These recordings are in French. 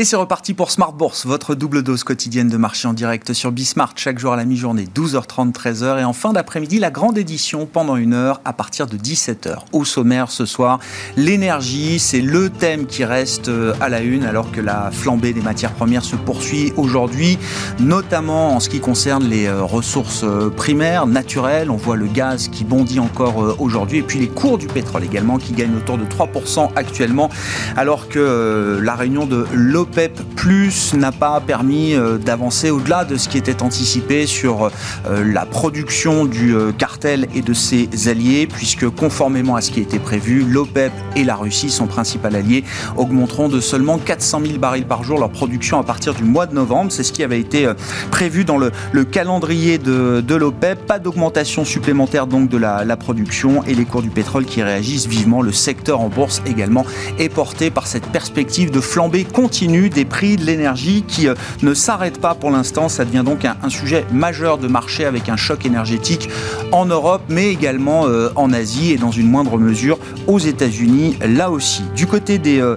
Et c'est reparti pour Smart Bourse, votre double dose quotidienne de marché en direct sur Bismart, chaque jour à la mi-journée, 12h30, 13h. Et en fin d'après-midi, la grande édition pendant une heure à partir de 17h. Au sommaire ce soir, l'énergie, c'est le thème qui reste euh, à la une alors que la flambée des matières premières se poursuit aujourd'hui, notamment en ce qui concerne les euh, ressources euh, primaires, naturelles. On voit le gaz qui bondit encore aujourd'hui et puis les cours du pétrole également qui gagnent autour de 3% actuellement alors que la réunion de l'OPEP PEP Plus n'a pas permis euh, d'avancer au-delà de ce qui était anticipé sur euh, la production du euh, cartel et de ses alliés, puisque conformément à ce qui était prévu, l'OPEP et la Russie, son principal allié, augmenteront de seulement 400 000 barils par jour leur production à partir du mois de novembre. C'est ce qui avait été prévu dans le, calendrier de, l'OPEP. Pas d'augmentation supplémentaire donc de la, la production et les cours du pétrole qui réagissent vivement. Le secteur en bourse également est porté par cette perspective de flambée continue des prix de l'énergie qui euh, ne s'arrêtent pas pour l'instant. Ça devient donc un, sujet majeur de marché avec un choc énergétique en Europe, mais également euh, en Asie et dans une moindre mesure aux États-Unis, là aussi. Du côté des euh,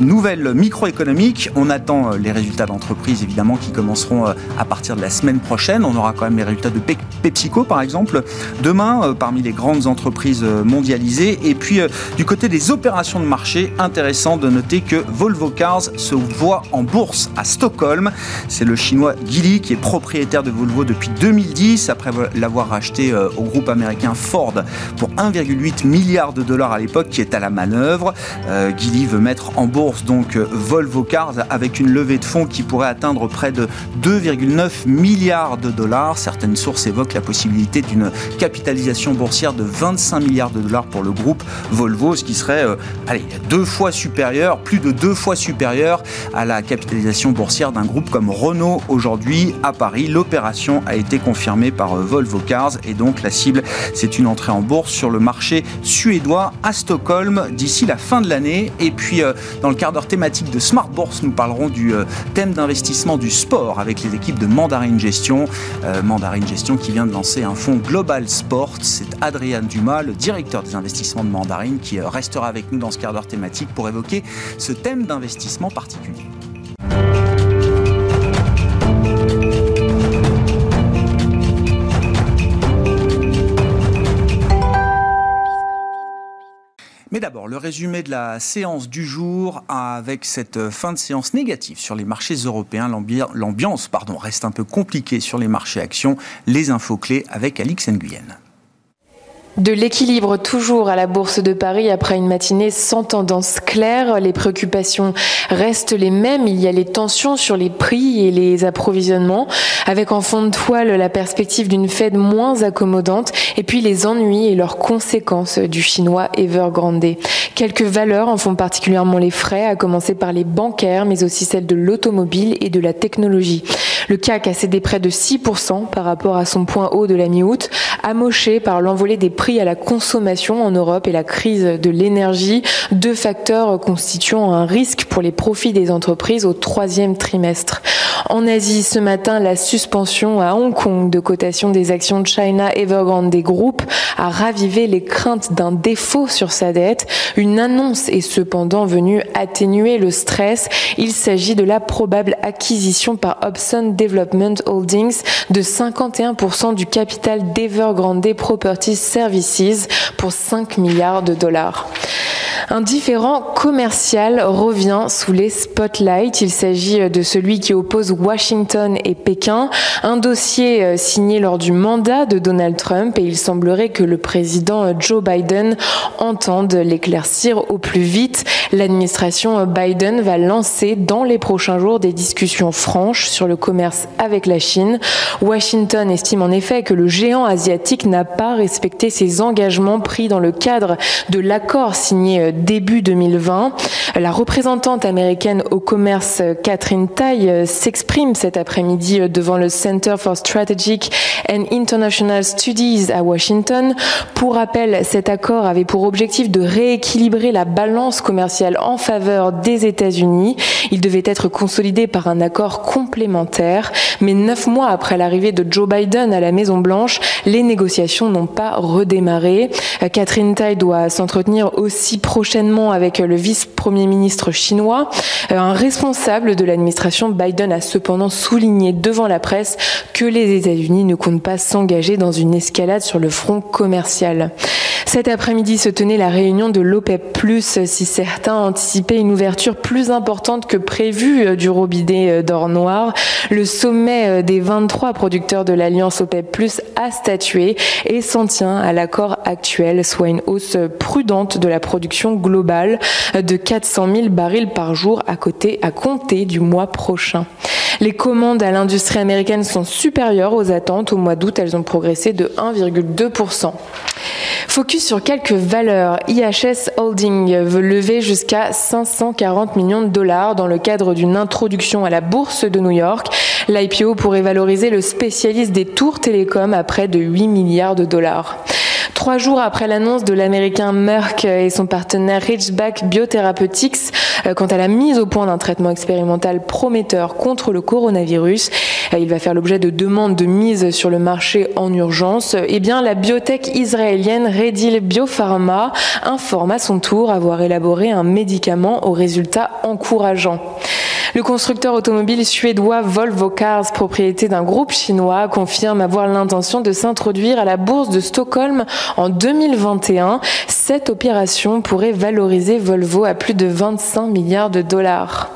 nouvelles microéconomiques, on attend les résultats d'entreprise évidemment qui commenceront à partir de la semaine prochaine. On aura quand même les résultats de PepsiCo par exemple demain parmi les grandes entreprises mondialisées. Et puis du côté des opérations de marché, intéressant de noter que Volvo Cars se voit en bourse à Stockholm. C'est le chinois Geely qui est propriétaire de Volvo depuis 2010 après l'avoir racheté euh, au groupe américain Ford pour 1,8 milliard de dollars à l'époque qui est à la manœuvre. Euh, veut mettre en bourse donc euh, Volvo Cars avec une levée de fonds qui pourrait atteindre près de 2,9 milliards de dollars. Certaines sources évoquent la possibilité d'une capitalisation boursière de 25 milliards de dollars pour le groupe Volvo, ce qui serait allez, deux fois supérieur, plus de deux fois supérieur à la capitalisation boursière d'un groupe comme Renault aujourd'hui à Paris. L'opération a été confirmée par euh, Volvo Cars et donc la cible, c'est une entrée en bourse sur le marché suédois à Stockholm d'ici la fin de l'année. Et puis euh, dans le quart d'heure thématique de Smart Bourse, nous parlerons du euh, thème d'investissement du sport avec les équipes de Mandarin Gestion. Mandarin Gestion qui vient de lancer un fonds Global Sport. C'est Adrien Dumas, le directeur des investissements de Mandarin, qui restera avec nous dans ce quart d'heure thématique pour évoquer ce thème d'investissement. Mais d'abord, le résumé de la séance du jour avec cette fin de séance négative sur les marchés européens. L'ambiance reste un peu compliquée sur les marchés actions. Les infos clés avec Alix Nguyen. De l'équilibre toujours à la Bourse de Paris après une matinée sans tendance claire. Les préoccupations restent les mêmes. Il y a les tensions sur les prix et les approvisionnements, avec en fond de toile la perspective d'une Fed moins accommodante et puis les ennuis et leurs conséquences du chinois Evergrande. Quelques valeurs en font particulièrement les frais, à commencer par les bancaires, mais aussi celles de l'automobile et de la technologie. Le CAC a cédé près de 6% par rapport à son point haut de la mi-août, amoché par l'envolée des prix à la consommation en Europe et la crise de l'énergie, deux facteurs constituant un risque pour les profits des entreprises au troisième trimestre. En Asie, ce matin, la suspension à Hong Kong de cotation des actions de China Evergrande des groupes a ravivé les craintes d'un défaut sur sa dette. Une annonce est cependant venue atténuer le stress. Il s'agit de la probable acquisition par Hobson Development Holdings de 51% du capital d'Evergrande Properties Services pour 5 milliards de dollars. Un différent commercial revient sous les spotlights. Il s'agit de celui qui oppose Washington et Pékin, un dossier euh, signé lors du mandat de Donald Trump et il semblerait que le président Joe Biden entende l'éclaircir au plus vite. L'administration Biden va lancer dans les prochains jours des discussions franches sur le commerce avec la Chine. Washington estime en effet que le géant asiatique n'a pas respecté ses engagements pris dans le cadre de l'accord signé début 2020. La représentante américaine au commerce Catherine Tai s'exprime cet après-midi devant le Center for Strategic and International Studies à Washington. Pour rappel, cet accord avait pour objectif de rééquilibrer la balance commerciale en faveur des États-Unis. Il devait être consolidé par un accord complémentaire, mais neuf mois après l'arrivée de Joe Biden à la Maison Blanche, les négociations n'ont pas redémarré. Catherine Tai doit s'entretenir aussi prochainement avec le vice-premier ministre chinois. Un responsable de l'administration Biden a cependant souligné devant la presse que les États-Unis ne comptent pas s'engager dans une escalade sur le front commercial. Cet après-midi se tenait la réunion de l'OPEP+, si certains anticipaient une ouverture plus importante que prévue euh, du robinet euh, d'or noir. Le sommet euh, des 23 producteurs de l'alliance OPEP+, a statué et s'en tient à l'accord actuel, soit une hausse prudente de la production globale de 400 000 barils par jour à côté, à compter du mois prochain. Les commandes à l'industrie américaine sont supérieures aux attentes. Au mois d'août, elles ont progressé de 1,2%. Focus sur quelques valeurs. IHS Holding veut lever jusqu'à 540 millions de dollars dans le cadre d'une introduction à la bourse de New York. L'IPO pourrait valoriser le spécialiste des tours télécom à près de 8 milliards de dollars. Trois jours après l'annonce de l'américain Merck et son partenaire Ridgeback Biotherapeutics euh, quant à la mise au point d'un traitement expérimental prometteur contre le coronavirus, euh, il va faire l'objet de demandes de mise sur le marché en urgence. Eh bien, la biotech israélienne Redil Biopharma informe à son tour avoir élaboré un médicament aux résultats encourageants. Le constructeur automobile suédois Volvo Cars, propriété d'un groupe chinois, confirme avoir l'intention de s'introduire à la bourse de Stockholm en 2021. Cette opération pourrait valoriser Volvo à plus de 25 milliards de dollars.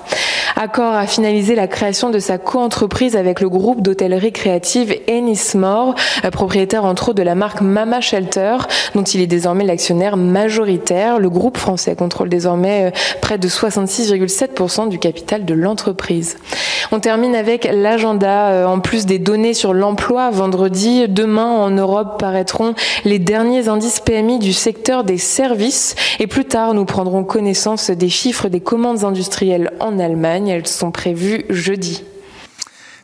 Accord a finalisé la création de sa coentreprise avec le groupe d'hôtellerie créative Ennismore, euh, propriétaire entre autres de la marque Mama Shelter, dont il est désormais l'actionnaire majoritaire. Le groupe français contrôle désormais euh, près de 66,7% du capital de l'entreprise. On termine avec l'agenda. Euh, en plus des données sur l'emploi, vendredi, demain en Europe paraîtront les derniers indices PMI du secteur des services et plus tard nous prendrons connaissance des chiffres des commandes industrielles en Allemagne. Elles sont prévues jeudi.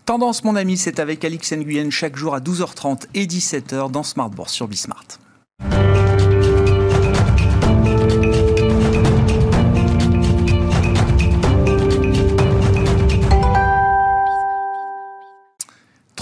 Tendance, mon ami, c'est avec Alix Nguyen chaque jour à 12h30 et 17h dans Smart Bourse sur Bismart.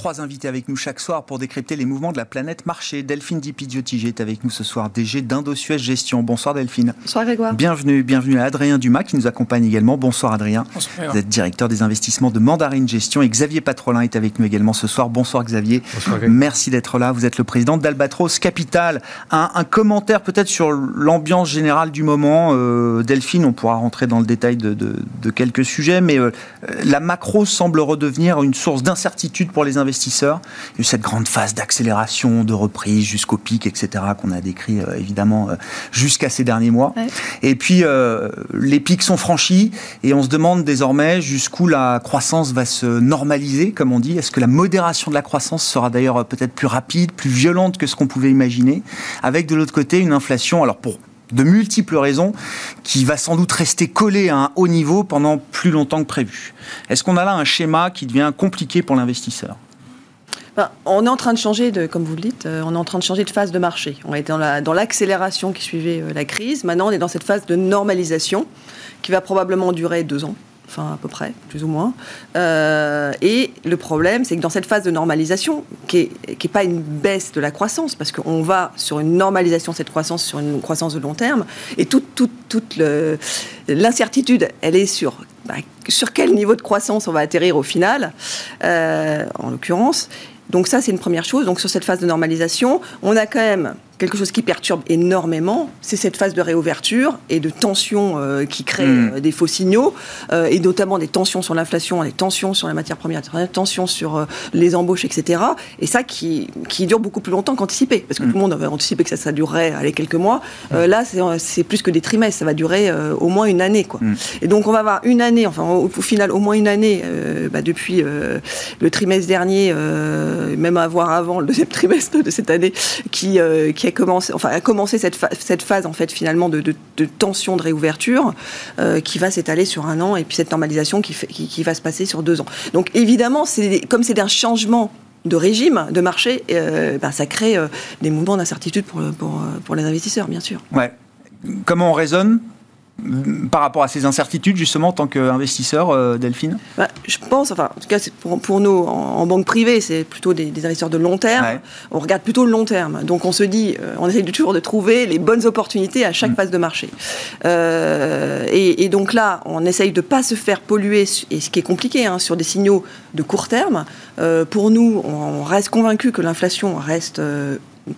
Trois invités avec nous chaque soir pour décrypter les mouvements de la planète marché. Delphine Dipidiotigé est avec nous ce soir, DG d'Indosuez Gestion. Bonsoir Delphine. Bonsoir Grégoire. Bienvenue, bienvenue à Adrien Dumas qui nous accompagne également. Bonsoir Adrien. Bonsoir. Vous êtes directeur des investissements de Mandarine Gestion et Xavier Patrolin est avec nous également ce soir. Bonsoir Xavier. Bonsoir, Merci d'être là. Vous êtes le président d'Albatros Capital. Un, un commentaire peut-être sur l'ambiance générale du moment. Euh, Delphine, on pourra rentrer dans le détail de, de, de quelques sujets, mais euh, la macro semble redevenir une source d'incertitude pour les investisseurs. Il y a eu cette grande phase d'accélération, de reprise jusqu'au pic, etc., qu'on a décrit euh, évidemment euh, jusqu'à ces derniers mois. Ouais. Et puis, euh, les pics sont franchis et on se demande désormais jusqu'où la croissance va se normaliser, comme on dit. Est-ce que la modération de la croissance sera d'ailleurs peut-être plus rapide, plus violente que ce qu'on pouvait imaginer, avec de l'autre côté une inflation, alors pour de multiples raisons, qui va sans doute rester collée à un haut niveau pendant plus longtemps que prévu. Est-ce qu'on a là un schéma qui devient compliqué pour l'investisseur? Ben, on est en train de changer, de, comme vous le dites, euh, on est en train de changer de phase de marché. On était dans la- dans l'accélération qui suivait euh, la crise. Maintenant, on est dans cette phase de normalisation qui va probablement durer deux ans. Enfin, à peu près, plus ou moins. Euh, et le problème, c'est que dans cette phase de normalisation, qui n'est pas une baisse de la croissance, parce qu'on va sur une normalisation de cette croissance, sur une croissance de long terme, et toute, l'incertitude, elle est sur bah, sur quel niveau de croissance on va atterrir au final, en l'occurrence. Donc ça, c'est une première chose. Donc sur cette phase de normalisation, on a quand même quelque chose qui perturbe énormément, c'est cette phase de réouverture et de tension euh, qui crée Mm. euh, des faux signaux, euh, et notamment des tensions sur l'inflation, des tensions sur les matières premières, des tensions sur les embauches, etc. Et ça qui, qui dure beaucoup plus longtemps qu'anticipé, parce que Mm. tout le monde avait anticipé que ça, ça durerait allez, quelques mois. Euh, là, c'est, plus que des trimestres, ça va durer au moins une année. Quoi. Et donc on va avoir une année, enfin au, au final au moins une année, bah, depuis le trimestre dernier, même avoir avant le deuxième trimestre de cette année, qui, qui a commencé, enfin, a commencé cette, cette phase en fait finalement de, de, tension de réouverture qui va s'étaler sur un an et puis cette normalisation qui, qui, va se passer sur deux ans. Donc évidemment, comme c'est un changement de régime, de marché, ben, ça crée des mouvements d'incertitude pour, pour, pour, les investisseurs, bien sûr. Ouais. Comment on raisonne? Par rapport à ces incertitudes, justement, en tant qu'investisseur, euh, Delphine? Bah, Je pense, enfin, en tout cas, pour, pour nous, en, banque privée, c'est plutôt des, investisseurs de long terme. On regarde plutôt le long terme. Donc, on se dit, euh, on essaie toujours de trouver les bonnes opportunités à chaque mm. phase de marché. Euh, et, donc là, on essaye de ne pas se faire polluer, et ce qui est compliqué, hein, sur des signaux de court terme. pour nous, on, reste convaincu que l'inflation reste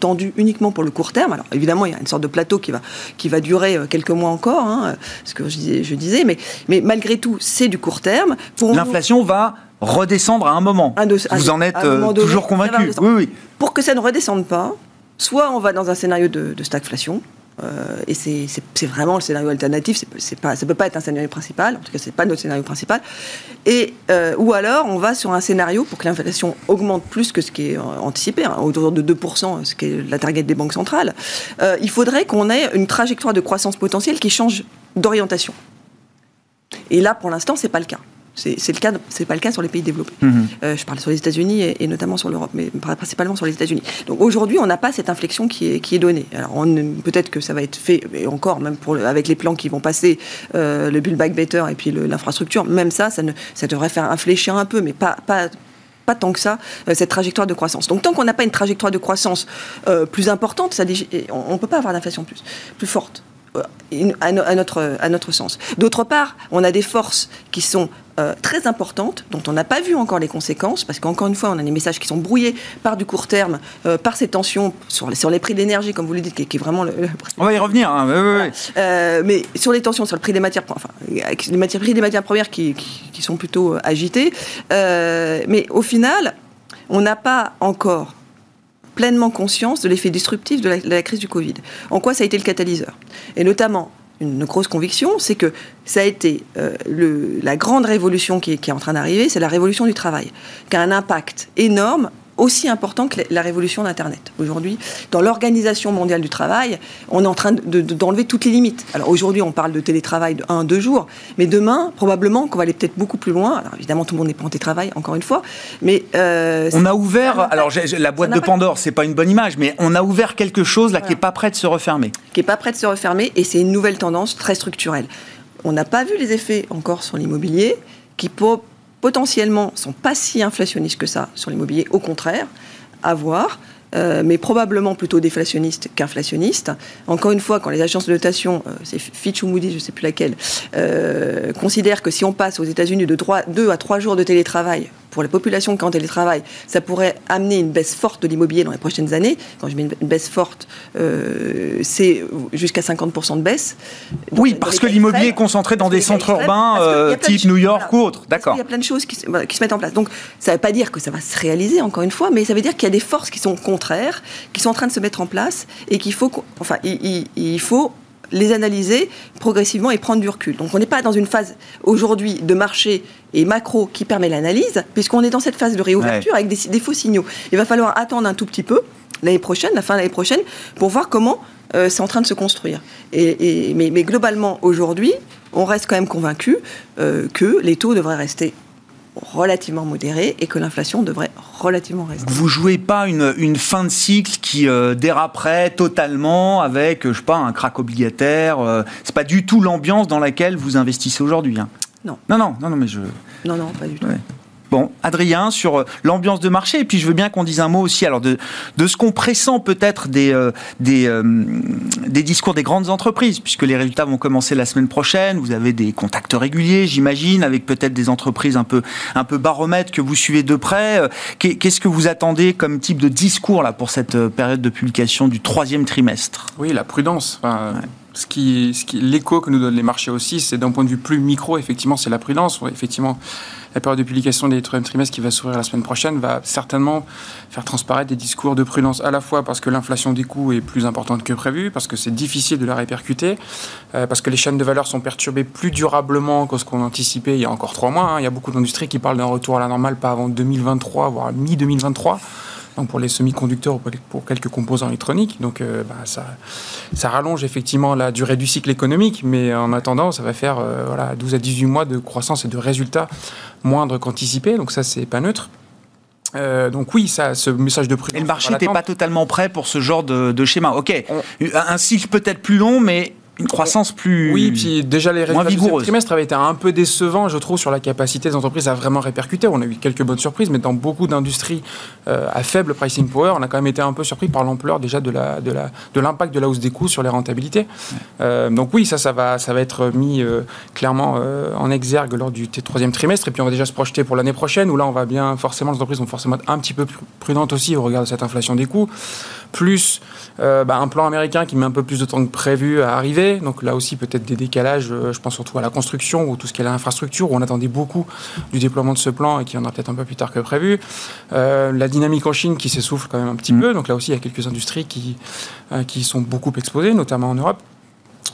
tendu uniquement pour le court terme. Alors évidemment, il y a une sorte de plateau qui va, qui va durer euh, quelques mois encore, hein, ce que je disais, je disais mais, mais malgré tout, c'est du court terme. L'inflation va redescendre à un moment. Vous en êtes euh, toujours convaincu oui, oui. Pour que ça ne redescende pas, soit on va dans un scénario de, de stagflation, euh, et c'est vraiment le scénario alternatif, c'est pas, ça ne peut pas être un scénario principal, en tout cas c'est pas notre scénario principal. Et, euh, ou alors on va sur un scénario pour que l'inflation augmente plus que ce qui est anticipé, hein, autour de 2%, ce qui est la target des banques centrales. Euh, il faudrait qu'on ait une trajectoire de croissance potentielle qui change d'orientation. Et là, pour l'instant, c'est pas le cas. C'est le cas, c'est pas le cas sur les pays développés. Mhm. Euh, je parle sur les États-Unis et, notamment sur l'Europe, mais principalement sur les États-Unis. Donc aujourd'hui, on n'a pas cette inflexion qui est, qui est donnée. Alors peut-être que ça va être fait, et encore même pour avec les plans qui vont passer, euh, le Build Back Better et puis l'infrastructure, même ça, ça, ne, ça devrait faire infléchir un peu, mais pas, pas pas tant que ça euh, cette trajectoire de croissance. Donc tant qu'on n'a pas une trajectoire de croissance plus importante, ça, on ne peut pas avoir d'inflation plus, plus forte à, notre, à notre sens. D'autre part, on a des forces qui sont euh, très importantes, dont on n'a pas vu encore les conséquences, parce qu'encore une fois, on a des messages qui sont brouillés par du court terme, euh, par ces tensions sur les, sur les prix de l'énergie, comme vous le dites, qui, est vraiment le, On va y revenir. Hein. Euh, mais sur les tensions sur le prix des matières, enfin, les matières, prix des matières premières qui, qui sont plutôt agités. mais au final, on n'a pas encore pleinement conscience de l'effet disruptif de la, crise du Covid. En quoi ça a été le catalyseur? Et notamment, une grosse conviction, c'est que ça a été euh, la grande révolution qui est, en train d'arriver, c'est la révolution du travail, qui a un impact énorme aussi important que la révolution d'Internet. Aujourd'hui, dans l'organisation mondiale du travail, on est en train d'enlever toutes les limites. Alors aujourd'hui, on parle de télétravail de 1 2 jours, mais demain, probablement qu'on va aller peut-être beaucoup plus loin. Alors évidemment, tout le monde n'est pas en télétravail, encore une fois, mais... Euh, on a ouvert, alors la boîte de Pandore, c'est pas une bonne image, mais on a ouvert quelque chose là qui n'est pas prêt de se refermer. Qui n'est pas prêt de se refermer, et c'est une nouvelle tendance très structurelle. On n'a pas vu les effets encore sur l'immobilier, qui peut potentiellement sont pas si inflationnistes que ça sur l'immobilier, au contraire, à voir. Euh, mais probablement plutôt déflationniste qu'inflationniste. Encore une fois, quand les agences de notation, euh, c'est Fitch ou Moody's, je ne sais plus laquelle, euh, considèrent que si on passe aux États-Unis de 2 à 3 jours de télétravail pour la population qui est en télétravail, ça pourrait amener une baisse forte de l'immobilier dans les prochaines années. Quand je mets une baisse forte, euh, c'est jusqu'à 50% de baisse. oui, parce que l'immobilier est concentré dans des centres urbains euh, type New York ou autre. D'accord. Il y a plein de choses qui, qui, se mettent en place. Donc, ça ne veut pas dire que ça va se réaliser, encore une fois, mais ça veut dire qu'il y a des forces qui sont contraires, qui sont en train de se mettre en place et qu'il faut, enfin, il, il faut les analyser progressivement et prendre du recul. Donc on n'est pas dans une phase aujourd'hui de marché et macro qui permet l'analyse, puisqu'on est dans cette phase de réouverture avec des, faux signaux. Il va falloir attendre un tout petit peu l'année prochaine, la fin de l'année prochaine, pour voir comment euh, c'est en train de se construire. Et, mais, globalement, aujourd'hui, on reste quand même convaincu euh, que les taux devraient rester relativement modéré et que l'inflation devrait relativement rester. Vous jouez pas une, une fin de cycle qui euh, déraperait totalement avec, je sais pas, un crack obligataire. Euh, c'est pas du tout l'ambiance dans laquelle vous investissez aujourd'hui. Hein? Non. Non, non, non, non, mais je. Non, non, pas du tout. Bon, Adrien, sur euh, l'ambiance de marché, et puis je veux bien qu'on dise un mot aussi alors de, de ce qu'on pressent peut-être des, euh, des, euh, des, discours des grandes entreprises, puisque les résultats vont commencer la semaine prochaine. Vous avez des contacts réguliers, j'imagine, avec peut-être des entreprises un peu, un peu baromètres que vous suivez de près. Qu'est-ce que vous attendez comme type de discours là, pour cette période de publication du troisième trimestre? Oui, la prudence. Ce qui, l'écho que nous donnent les marchés aussi, c'est d'un point de vue plus micro, effectivement, c'est la prudence. Effectivement, la période de publication des troisième trimestres qui va s'ouvrir la semaine prochaine va certainement faire transparaître des discours de prudence à la fois parce que l'inflation des coûts est plus importante que prévu, parce que c'est difficile de la répercuter, euh, parce que les chaînes de valeur sont perturbées plus durablement que ce qu'on anticipait il y a encore trois mois. Hein. Il y a beaucoup d'industries qui parlent d'un retour à la normale pas avant 2023, voire mi-2023. Donc pour les semi-conducteurs ou pour quelques composants électroniques. Donc bah, ça, ça rallonge effectivement la durée du cycle économique, mais en attendant, ça va faire voilà, 12 à 18 mois de croissance et de résultats moindres qu'anticipés. Donc ça, c'est pas neutre. donc oui, ça, ce message de prix. Et le marché n'était pas totalement prêt pour ce genre de, de schéma. Ok, un cycle peut-être plus long, mais une croissance plus oui puis déjà les résultats du trimestre avaient été un peu décevants je trouve sur la capacité des entreprises à vraiment répercuter. On a eu quelques bonnes surprises mais dans beaucoup d'industries euh, à faible pricing power on a quand même été un peu surpris par l'ampleur déjà de la de la de l'impact de la hausse des coûts sur les rentabilités. Euh, donc oui ça ça va ça va être mis euh, clairement en exergue lors du troisième trimestre. Et puis on va déjà se projeter pour l'année prochaine où là on va bien forcément les entreprises vont forcément être un petit peu plus prudentes aussi au regard de cette inflation des coûts plus bah, un plan américain qui met un peu plus de temps que prévu à arriver donc là aussi, peut-être des décalages, euh, je pense surtout à la construction ou tout ce qui est l'infrastructure, où on attendait beaucoup du déploiement de ce plan et qui en a peut-être un peu plus tard que prévu. Euh, la dynamique en Chine qui s'essouffle quand même un petit mm. peu. Donc là aussi, il y a quelques industries qui, euh, qui sont beaucoup exposées, notamment en Europe.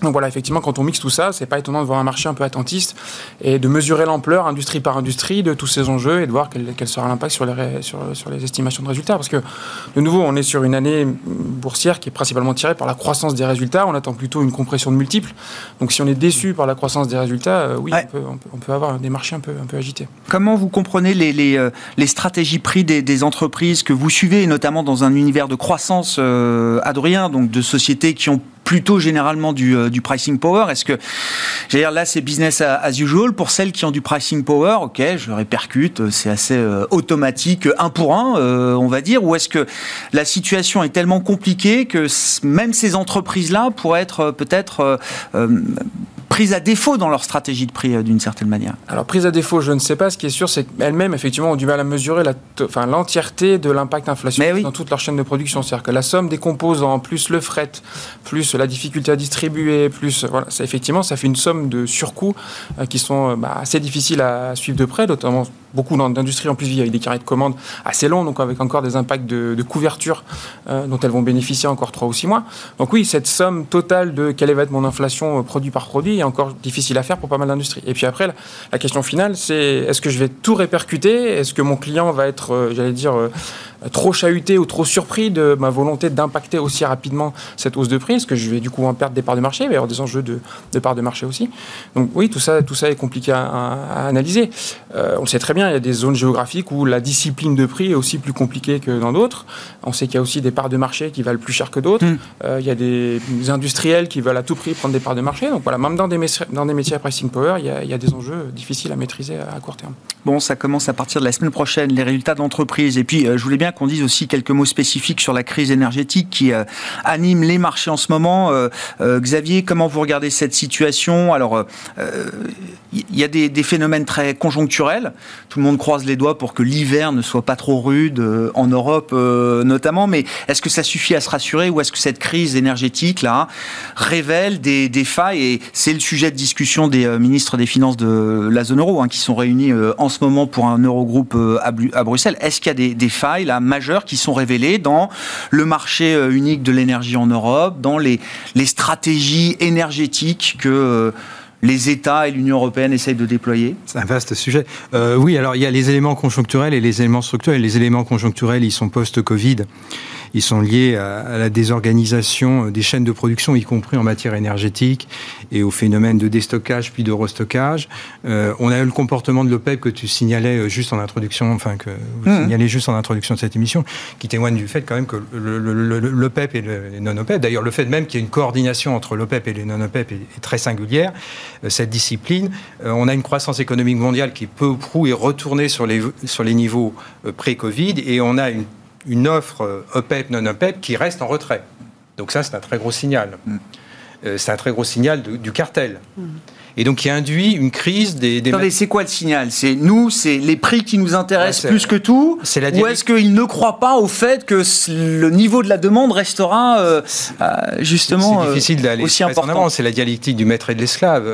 Donc voilà, effectivement, quand on mixe tout ça, c'est pas étonnant de voir un marché un peu attentiste et de mesurer l'ampleur, industrie par industrie, de tous ces enjeux et de voir quel, sera l'impact sur les, sur, sur, les estimations de résultats. Parce que, de nouveau, on est sur une année boursière qui est principalement tirée par la croissance des résultats. On attend plutôt une compression de multiples. Donc, si on est déçu par la croissance des résultats, euh, oui, on, peut, avoir des marchés un peu, un peu agités. Comment vous comprenez les, les, euh, les stratégies prix des, des, entreprises que vous suivez, notamment dans un univers de croissance, euh, Adrien, donc de sociétés qui ont plutôt généralement du, euh, du pricing power Est-ce que, dire, là, c'est business as usual Pour celles qui ont du pricing power, ok, je répercute, euh, c'est assez euh, automatique, un pour un, on va dire. Ou est-ce que la situation est tellement compliquée que même ces entreprises-là pourraient être peut-être prise à défaut dans leur stratégie de prix euh, d'une certaine manière Alors prise à défaut, je ne sais pas. Ce qui est sûr, c'est qu'elles-mêmes, effectivement, ont du mal à mesurer enfin, l'entièreté de l'impact inflationniste dans toute leur chaîne de production. C'est-à-dire que la somme des composants, plus le fret, plus la difficulté à distribuer, plus voilà, ça, effectivement, ça fait une somme de surcoûts euh, qui sont euh, bah, assez difficiles à suivre de près, notamment beaucoup d'industries en plus vivent avec des carrés de commandes assez longs, donc avec encore des impacts de, couverture dont elles vont bénéficier encore 3 ou 6 mois. Donc oui, cette somme totale de quelle va être mon inflation produit par produit encore difficile à faire pour pas mal d'industries. Et puis après, la, question finale, c'est est-ce que je vais tout répercuter? Est-ce que mon client va être, euh, j'allais dire, euh, trop chahuté ou trop surpris de ma volonté d'impacter aussi rapidement cette hausse de prix Est-ce que je vais du coup en perdre des parts de marché Il va y avoir des enjeux de, de parts de marché aussi. Donc oui, tout ça, tout ça est compliqué à, analyser. Euh, on sait très bien, il y a des zones géographiques où la discipline de prix est aussi plus compliquée que dans d'autres. On sait qu'il y a aussi des parts de marché qui valent plus cher que d'autres. Hmm. il y a des industriels qui veulent à tout prix prendre des parts de marché. Donc voilà, même dans des dans des métiers à pricing power, il y, a, des enjeux difficiles à maîtriser à, court terme. Bon, ça commence à partir de la semaine prochaine, les résultats d'entreprise. Et puis, euh, je voulais bien qu'on dise aussi quelques mots spécifiques sur la crise énergétique qui euh, anime les marchés en ce moment. Euh, Xavier, comment vous regardez cette situation? Alors, il y a des, phénomènes très conjoncturels. Tout le monde croise les doigts pour que l'hiver ne soit pas trop rude, en Europe notamment. Mais est-ce que ça suffit à se rassurer ou est-ce que cette crise énergétique, là, révèle des, failles? Et c'est le sujet de discussion des euh, ministres des Finances de la zone euro, hein, qui sont réunis euh, en ce moment pour un Eurogroupe euh, à, Bruxelles. Est-ce qu'il y a des, failles là, majeures qui sont révélées dans le marché unique de l'énergie en Europe, dans les, les stratégies énergétiques que les États et l'Union européenne essayent de déployer C'est un vaste sujet. oui, alors il y a les éléments conjoncturels et les éléments structurels. Les éléments conjoncturels, ils sont post-Covid ils sont liés à, la désorganisation des chaînes de production, y compris en matière énergétique, et au phénomène de déstockage puis de restockage. Euh, on a eu le comportement de l'OPEP que tu signalais euh, juste en introduction, enfin que vous mmh. signalez juste en introduction de cette émission, qui témoigne du fait quand même que l'OPEP et les non-OPEP, d'ailleurs le fait même qu'il y ait une coordination entre l'OPEP et les non-OPEP est, très singulière, euh, cette discipline. on a une croissance économique mondiale qui peu ou prou est retournée sur les, sur les niveaux pré-Covid, et on a une une offre OPEP, non OPEP qui reste en retrait. Donc ça, c'est un très gros signal. Mm. Euh, c'est un très gros signal du cartel. Mm. Et donc, qui induit une crise des. des Attendez, c'est quoi le signal? C'est nous, c'est les prix qui nous intéressent plus que tout? la Ou est-ce qu'ils ne croient pas au fait que le niveau de la demande restera euh, euh, justement difficile d'aller aussi important? C'est la dialectique du maître et de l'esclave.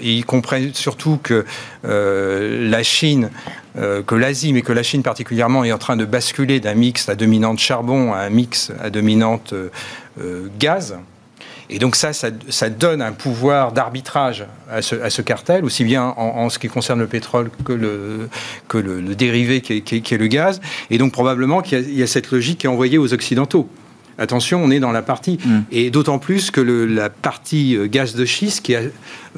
et ils comprennent surtout que la Chine euh, que l'Asie, mais que la Chine particulièrement, est en train de basculer d'un mix à dominante charbon à un mix à dominante euh, euh, gaz. Et donc ça, ça, donne un pouvoir d'arbitrage à ce, cartel, aussi bien en, ce qui concerne le pétrole que le, que le, dérivé qui est, le gaz. Et donc probablement qu'il y, a cette logique qui est envoyée aux Occidentaux. Attention, on est dans la partie. Mm. Et d'autant plus que la partie euh, gaz de schiste qui, a,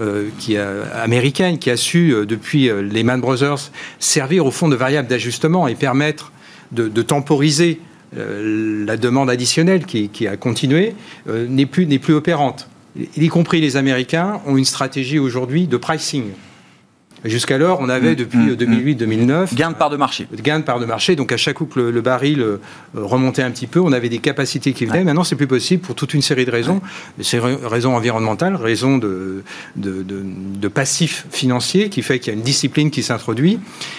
euh, qui américaine, qui a su, euh, depuis les Man Brothers, servir au fond de variable d'ajustement et permettre de, temporiser la demande additionnelle qui, a continué, n'est plus, plus opérante. Y compris les Américains ont une stratégie aujourd'hui de pricing. Jusqu'alors, on avait mm. depuis 2008-2009 mm. gain de part de marché. Gain de part de marché. Donc à chaque coup que le, baril euh, remontait un petit peu, on avait des capacités qui venaient. Maintenant, c'est plus possible pour toute une série de raisons. C'est raisons environnementales, raisons de, de, de, passifs financiers qui fait qu'il y a une discipline qui s'introduit.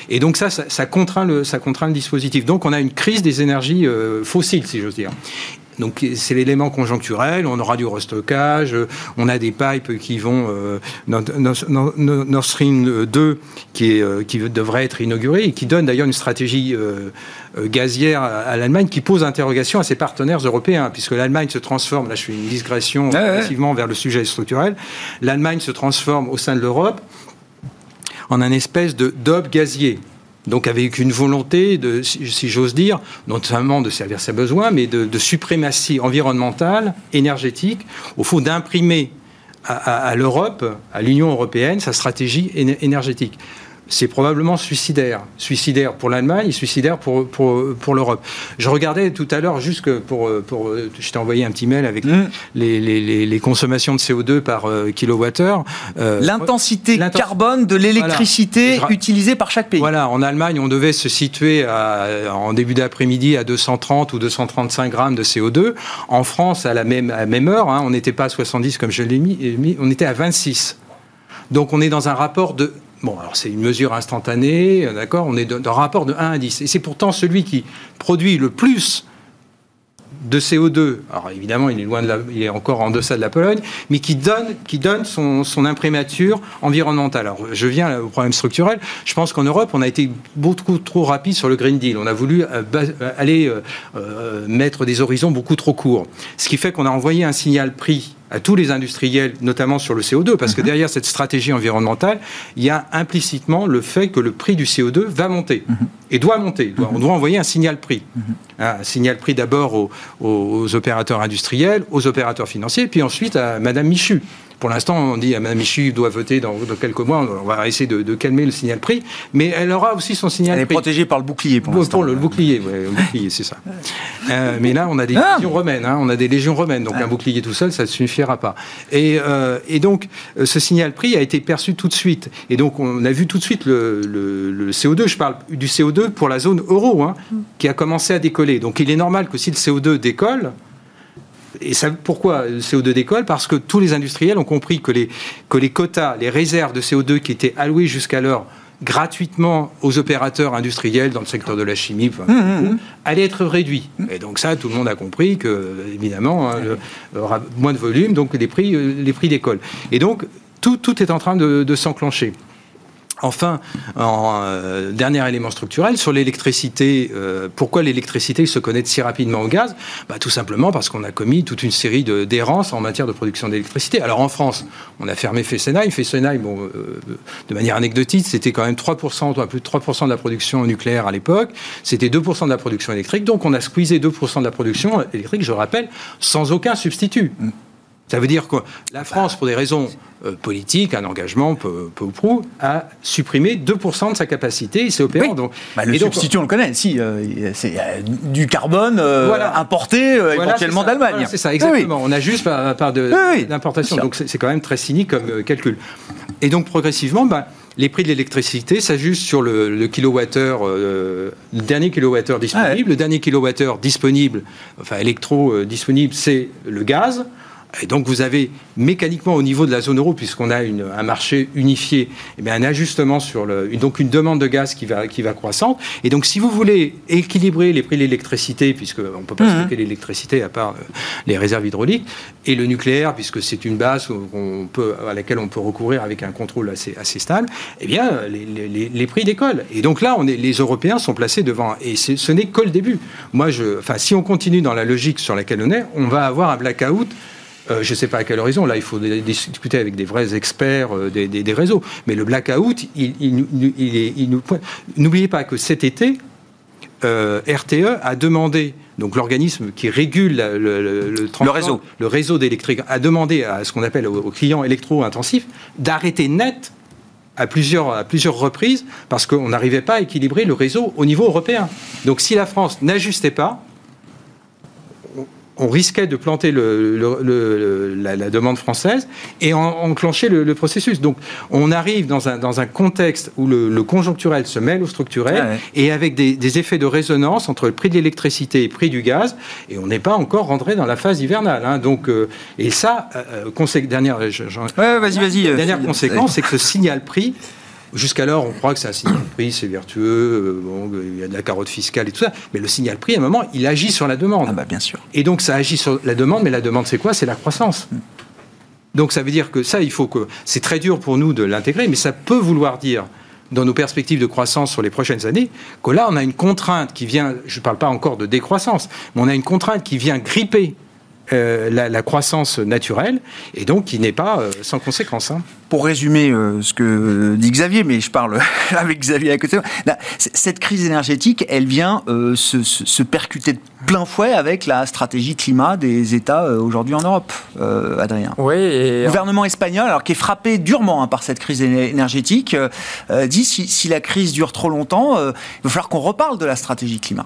Et donc ça, ça, contraint le, ça contraint le dispositif. Donc on a une crise des énergies euh, fossiles, si j'ose dire. Donc c'est l'élément conjoncturel, on aura du restockage, euh, on a des pipes qui vont, euh, Nord Stream 2 qui, euh, qui devrait être inauguré et qui donne d'ailleurs une stratégie gazière à, l'Allemagne qui pose interrogation à ses partenaires européens, puisque l'Allemagne se transforme, là je fais une digression massivement vers le sujet structurel, l'Allemagne se transforme au sein de l'Europe en un espèce de d'ob gazier donc avec une volonté, si j'ose dire, non seulement de servir ses besoins, mais de, suprématie environnementale, énergétique, au fond d'imprimer à l'Europe, à l'Union européenne, sa stratégie énergétique c'est probablement suicidaire. Suicidaire pour l'Allemagne suicidaire pour, pour, pour l'Europe. Je regardais tout à l'heure, juste que pour, pour. Je t'ai envoyé un petit mail avec mm. les, les, les, consommations de CO2 par euh, kilowattheure. Euh, L'intensité carbone de l'électricité utilisée par chaque pays. Voilà, en Allemagne, on devait se situer en début d'après-midi à 230 ou 235 grammes de CO2. En France, à la même, à même heure, hein, on n'était pas à 70 comme je l'ai mis, on était à 26. Donc on est dans un rapport de Bon, alors c'est une mesure instantanée, d'accord On est dans un rapport de 1 à 10. Et c'est pourtant celui qui produit le plus de CO2, alors évidemment il est, loin de il est encore en deçà de la Pologne, mais qui donne, son, son environnementale. Alors je viens au problème structurel. Je pense qu'en Europe, on a été beaucoup trop rapide sur le Green Deal. On a voulu euh, aller euh, euh, mettre des horizons beaucoup trop courts. Ce qui fait qu'on a envoyé un signal prix à tous les industriels, notamment sur le CO2, parce que mhm. derrière cette stratégie environnementale, il y a implicitement le fait que le prix du CO2 va monter mhm. et doit monter. On mhm. doit envoyer un signal prix. Un signal prix d'abord aux, aux, opérateurs industriels, aux opérateurs financiers, puis ensuite à Madame Michu. Pour l'instant, on dit à Mme Michu doit voter dans, quelques mois. On va essayer de, calmer le signal prix, mais elle aura aussi son signal prix. Elle est protégée par le bouclier pour l'instant. Pour le, bouclier, le bouclier, c'est ça. Euh, mais là, on a des ah. légions romaines. Hein, on a des légions romaines, donc un ah. bouclier tout seul, ça ne suffira pas. Et, euh, donc, euh, ce signal prix a été perçu tout de suite. Et donc, on a vu tout de suite le, CO2. Je parle du CO2 pour la zone euro, hein, qui a commencé à décoller. Donc, il est normal que si le CO2 décolle, et ça, pourquoi le CO2 décolle? Parce que tous les industriels ont compris que les, que les quotas, les réserves de CO2 qui étaient allouées jusqu'alors gratuitement aux opérateurs industriels dans le secteur de la chimie mmh, mmh, mmh. allaient être réduits. Et donc ça, tout le monde a compris que, évidemment, hein, il y aura moins de volume, donc les prix, euh, les prix décollent. Et donc, tout, tout est en train de, de s'enclencher. Enfin, en euh, dernier élément structurel, sur l'électricité, euh, pourquoi l'électricité se connaît si rapidement au gaz? Bah, Tout simplement parce qu'on a commis toute une série d'errances en matière de production d'électricité. Alors en France, on a fermé Fessenheim. Fessenheim, bon, euh, de manière anecdotique, c'était quand même 3%, plus de 3% de la production nucléaire à l'époque. C'était 2% de la production électrique. Donc on a squeezé 2% de la production électrique, je rappelle, sans aucun substitut. Ça veut dire que la France, pour des raisons euh, politiques, un engagement peu, ou prou, a supprimé 2% de sa capacité. Il s'est opéré. Donc, bah, le substitut, on le connaît. Si, euh, c'est euh, du carbone importé éventuellement d'Allemagne. c'est ça, exactement. On a juste par, part d'importation. donc c'est quand même très cynique comme calcul. Et donc progressivement, bah, les prix de l'électricité s'ajustent sur le, kilowattheure, le dernier kilowattheure disponible. Le dernier kilowattheure disponible, enfin électro disponible, c'est le gaz. Et donc vous avez mécaniquement au niveau de la zone euro, puisqu'on a une, un marché unifié, eh bien un ajustement sur le, donc une demande de gaz qui va, qui va croissante. Et donc si vous voulez équilibrer les prix de l'électricité, puisqu'on ne peut pas mmh. stocker l'électricité à part euh, les réserves hydrauliques, et le nucléaire, puisque c'est une base on peut, à laquelle on peut recourir avec un contrôle assez, assez stable, eh bien les, les, les prix décollent. Et donc là, on est, les Européens sont placés devant. Et ce n'est que le début. Moi, je, enfin, si on continue dans la logique sur laquelle on est, on va avoir un blackout euh, je ne sais pas à quel horizon, là il faut discuter avec des vrais experts des, réseaux. Mais le blackout, il, il, nous N'oubliez pas que cet été, RTE a demandé, donc l'organisme qui régule le, le, réseau, le réseau d'électrique, a demandé à ce qu'on appelle aux clients électro-intensifs d'arrêter net à plusieurs, à plusieurs reprises parce qu'on n'arrivait pas à équilibrer le réseau au niveau européen. Donc si la France n'ajustait pas, on risquait de planter le, la, demande française et enclencher le, processus. Donc, on arrive dans un, dans un contexte où le, conjoncturel se mêle au structurel et avec des, effets de résonance entre le prix de l'électricité et le prix du gaz. Et on n'est pas encore rentré dans la phase hivernale. Hein. Donc, euh, et ça, euh, dernière, dernière conséquence, c'est que ce signal prix Jusqu'alors, on croit que c'est un signal prix, c'est vertueux, euh, bon, il y a de la carotte fiscale et tout ça. Mais le signal prix, à un moment, il agit sur la demande. Ah bah bien sûr. Et donc, ça agit sur la demande, mais la demande, c'est quoi? C'est la croissance. Mm. Donc, ça veut dire que ça, il faut que. C'est très dur pour nous de l'intégrer, mais ça peut vouloir dire dans nos perspectives de croissance sur les prochaines années, que là, on a une contrainte qui vient, je ne parle pas encore de décroissance, mais on a une contrainte qui vient gripper euh, la, croissance naturelle et donc qui n'est pas euh, sans conséquence. Hein. Pour résumer euh, ce que dit Xavier, mais je parle avec Xavier à côté, cette crise énergétique, elle vient se, percuter de plein fouet avec la stratégie climat des États aujourd'hui en Europe, Adrien. Oui. Le gouvernement espagnol, alors qui est frappé durement hein, par cette crise énergétique, dit si, si, la crise dure trop longtemps, il va falloir qu'on reparle de la stratégie climat.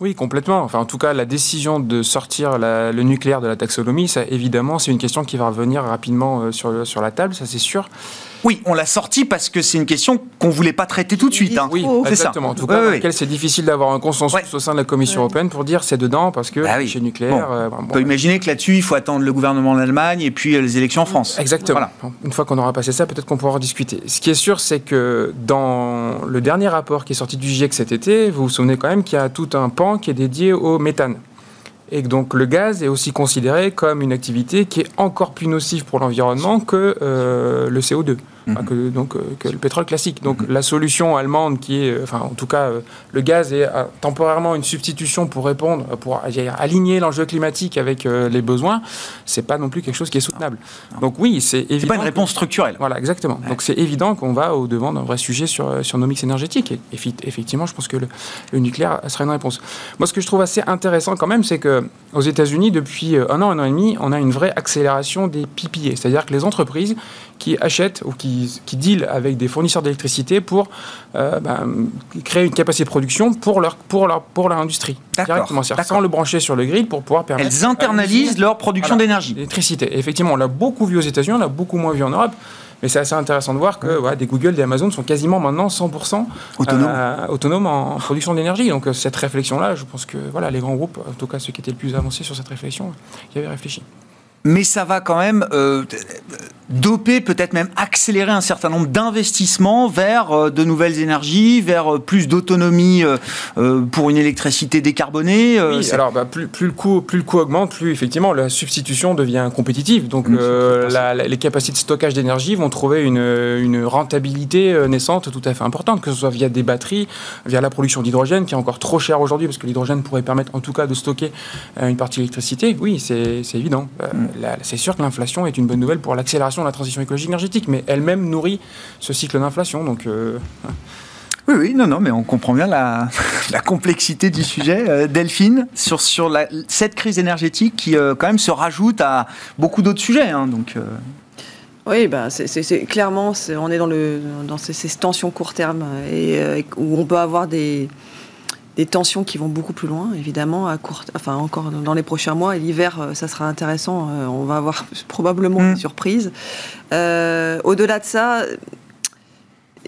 Oui, complètement. Enfin, en tout cas, la décision de sortir le nucléaire de la taxonomie, ça, évidemment, c'est une question qui va revenir rapidement euh, sur, sur la table, ça c'est sûr. Oui, on l'a sorti parce que c'est une question qu'on ne voulait pas traiter tout de suite. Hein. Oui, exactement. En tout cas, c'est difficile d'avoir un consensus au sein de la Commission européenne pour dire c'est dedans parce que bah chez nucléaire. Euh, on peut imaginer que là-dessus, il faut attendre le gouvernement en Allemagne et puis euh, les élections en France. Exactement. Une fois qu'on aura passé ça, peut-être qu'on pourra en discuter. Ce qui est sûr, c'est que dans le dernier rapport qui est sorti du GIEC cet été, vous vous souvenez quand même qu'il y a tout un pan qui est dédié au méthane. Et donc le gaz est aussi considéré comme une activité qui est encore plus nocive pour l'environnement que euh, le CO2 que, donc, euh, que le pétrole classique. Donc la solution allemande qui est, enfin en tout cas, euh, le gaz est euh, temporairement une substitution pour répondre, pour aligner l'enjeu climatique avec les besoins, c'est pas non plus quelque chose qui est soutenable. Donc oui, c'est évident. C'est pas une réponse structurelle. Voilà, exactement. Donc c'est évident qu'on va au devant d'un vrai sujet sur, sur nos mix énergétiques. Et effectivement, je pense que le, le, nucléaire sera une réponse. Moi, ce que je trouve assez intéressant quand même, c'est que aux États-Unis, depuis un an, un an et demi, on a une vraie accélération des PPA, c'est-à-dire que les entreprises qui achètent ou qui, qui dealent avec des fournisseurs d'électricité pour euh, ben, créer une capacité de production pour leur, pour leur, pour leur industrie. Directement. Sans le brancher sur le grid pour pouvoir permettre. Elles internalisent leur production d'énergie. D'électricité. Effectivement, on l'a beaucoup vu aux États-Unis, on l'a beaucoup moins vu en Europe. Mais c'est assez intéressant de voir que des Google, des Amazon sont quasiment maintenant 100% euh, autonomes. en production d'énergie. Donc euh, cette réflexion-là, je pense que voilà, les grands groupes, en tout cas ceux qui étaient le plus avancés sur cette réflexion, y avaient réfléchi mais ça va quand même euh, doper, peut-être même accélérer un certain nombre d'investissements vers euh, de nouvelles énergies, vers euh, plus d'autonomie pour une électricité décarbonée. oui, alors bah, plus, plus, le coût, plus le coût augmente, plus effectivement la substitution devient compétitive. Donc les capacités de stockage d'énergie vont trouver une, une, rentabilité naissante tout à fait importante, que ce soit via des batteries, via la production d'hydrogène qui est encore trop cher aujourd'hui, parce que l'hydrogène pourrait permettre en tout cas de stocker une partie de l'électricité. Oui, c'est évident. Mmh c'est sûr que l'inflation est une bonne nouvelle pour l'accélération de la transition écologique énergétique, mais elle-même nourrit ce cycle d'inflation. Donc. Euh, oui, oui, non, non, mais on comprend bien la, complexité du sujet. Euh, Delphine, sur, sur cette crise énergétique qui, euh, quand même, se rajoute à beaucoup d'autres sujets. Hein, donc, Oui, bah, c'est clairement, on est dans, le, dans ces, ces tensions court terme et où on peut avoir des, des tensions qui vont beaucoup plus loin, évidemment, à court, enfin encore dans les prochains mois. Et l'hiver, euh, ça sera intéressant. Euh, on va avoir probablement mm. des surprises. Euh, au-delà de ça,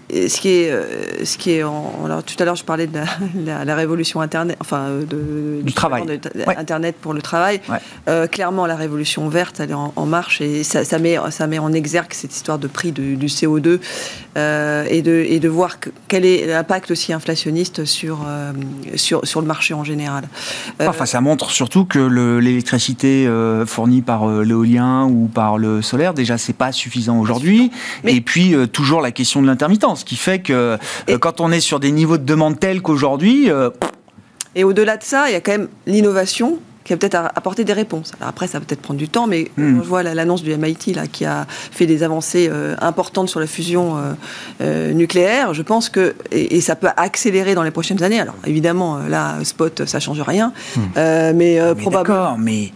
ce qui est, euh, ce qui est alors, tout à l'heure je parlais de la, révolution internet, enfin euh, de, du travail, internet pour le travail. Euh, clairement, la révolution verte, elle est en, marche et ça, ça, met, ça met en exergue cette histoire de prix du CO2 et de et de voir quel est l'impact aussi inflationniste sur sur sur le marché en général. enfin, ça montre surtout que l'électricité fournie par l'éolien ou par le solaire, déjà, c'est pas suffisant aujourd'hui. Et puis toujours la question de l'intermittence ce qui fait que euh, quand on est sur des niveaux de demande tels qu'aujourd'hui... Euh, et au-delà de ça, il y a quand même l'innovation qui va peut-être apporter des réponses. Alors après, ça va peut-être prendre du temps, mais Hmm. je vois la- l'annonce du MIT là, qui a fait des avancées euh, importantes sur la fusion euh, euh, nucléaire, je pense que et, et ça peut accélérer dans les prochaines années. Alors évidemment, là, spot, ça change rien, Euh, mais euh, Mais probablement. D'accord, mais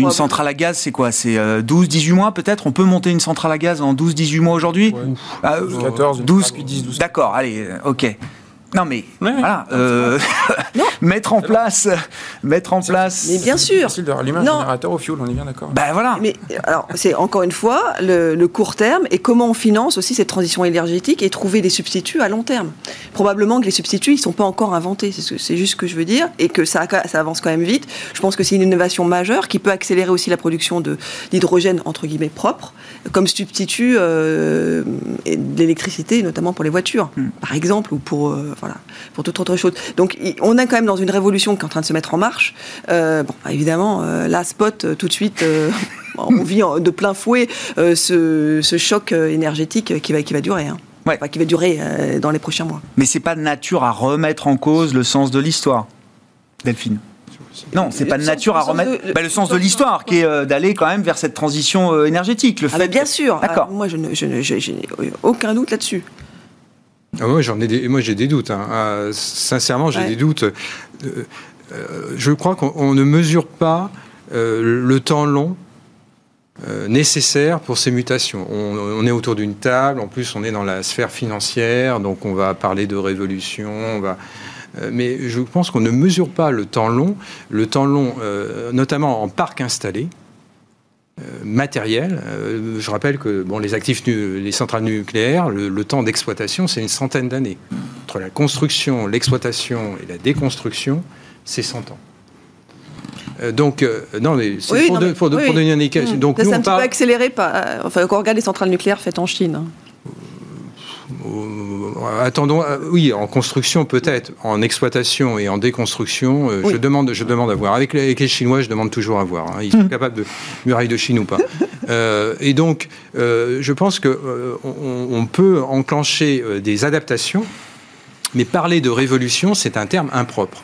une centrale à gaz, c'est quoi? C'est euh, 12, 18 mois peut-être? On peut monter une centrale à gaz en 12, 18 mois aujourd'hui? Ouais. Ah, 12, euh, 14, 12, 10, 12. D'accord, allez, euh, ok. Non mais Ouais, ouais. voilà, euh, mettre en place, mettre en place. Mais bien sûr. de rallumer un Non. générateur au fioul, on est bien d'accord. Ben voilà. Mais alors, c'est encore une fois le, le court terme et comment on finance aussi cette transition énergétique et trouver des substituts à long terme. Probablement que les substituts, ils sont pas encore inventés. C'est ce que- C'est juste ce que je veux dire et que ça, ça avance quand même vite. Je pense que c'est une innovation majeure qui peut accélérer aussi la production de d'hydrogène entre guillemets propre comme substitut euh, et d'électricité, notamment pour les voitures, par exemple, ou pour euh, voilà, pour toute autre chose. Donc, on est quand même dans une révolution qui est en train de se mettre en marche. Euh, bon, évidemment, euh, la spot euh, tout de suite. euh, on vit de plein fouet ce, ce choc énergétique qui va, qui va durer. hein. Ouais. Enfin, qui va durer dans les prochains mois. Mais c'est pas de nature à remettre en cause le sens de l'histoire, Delphine. Non, c'est pas de nature à remettre le- bah, le sens de l'histoire, qui est euh, d'aller quand même vers cette transition euh, énergétique. Le Ah, fait bah, bien que- sûr. D'accord. Ah, moi, ne- je- je n'ai aucun doute là-dessus. Ah ouais, j'en ai des, moi j'ai des doutes. hein. Ah, sincèrement, j'ai Ouais. des doutes. Euh, euh, je crois qu'on on ne mesure pas euh, le temps long euh, nécessaire pour ces mutations. On, on est autour d'une table, en plus on est dans la sphère financière, donc on va parler de révolution, on va... euh, Mais je pense qu'on ne mesure pas le temps long, le temps long, euh, notamment en parc installé, matériel. Euh, je rappelle que bon, les actifs, les centrales nucléaires, le, le temps d'exploitation, c'est une centaine d'années. Entre la construction, l'exploitation et la déconstruction, c'est 100 ans. Euh, donc, euh, non, mais c'est Oui, pour, non, de- mais- pour de- oui, pour oui. donner une indication. Mmh. Donc, Ça, nous, un on petit peu parle. accéléré euh, Enfin, quand on regarde les centrales nucléaires faites en Chine. Euh, attendons, euh, oui, en construction peut-être, en exploitation et en déconstruction, euh, Oui. je demande, je demande à voir. Avec les, avec les Chinois, je demande toujours à voir. hein. Ils sont capables de muraille de Chine ou pas. Euh, et donc, euh, je pense que on, on peut enclencher des adaptations, mais parler de révolution, c'est un terme impropre.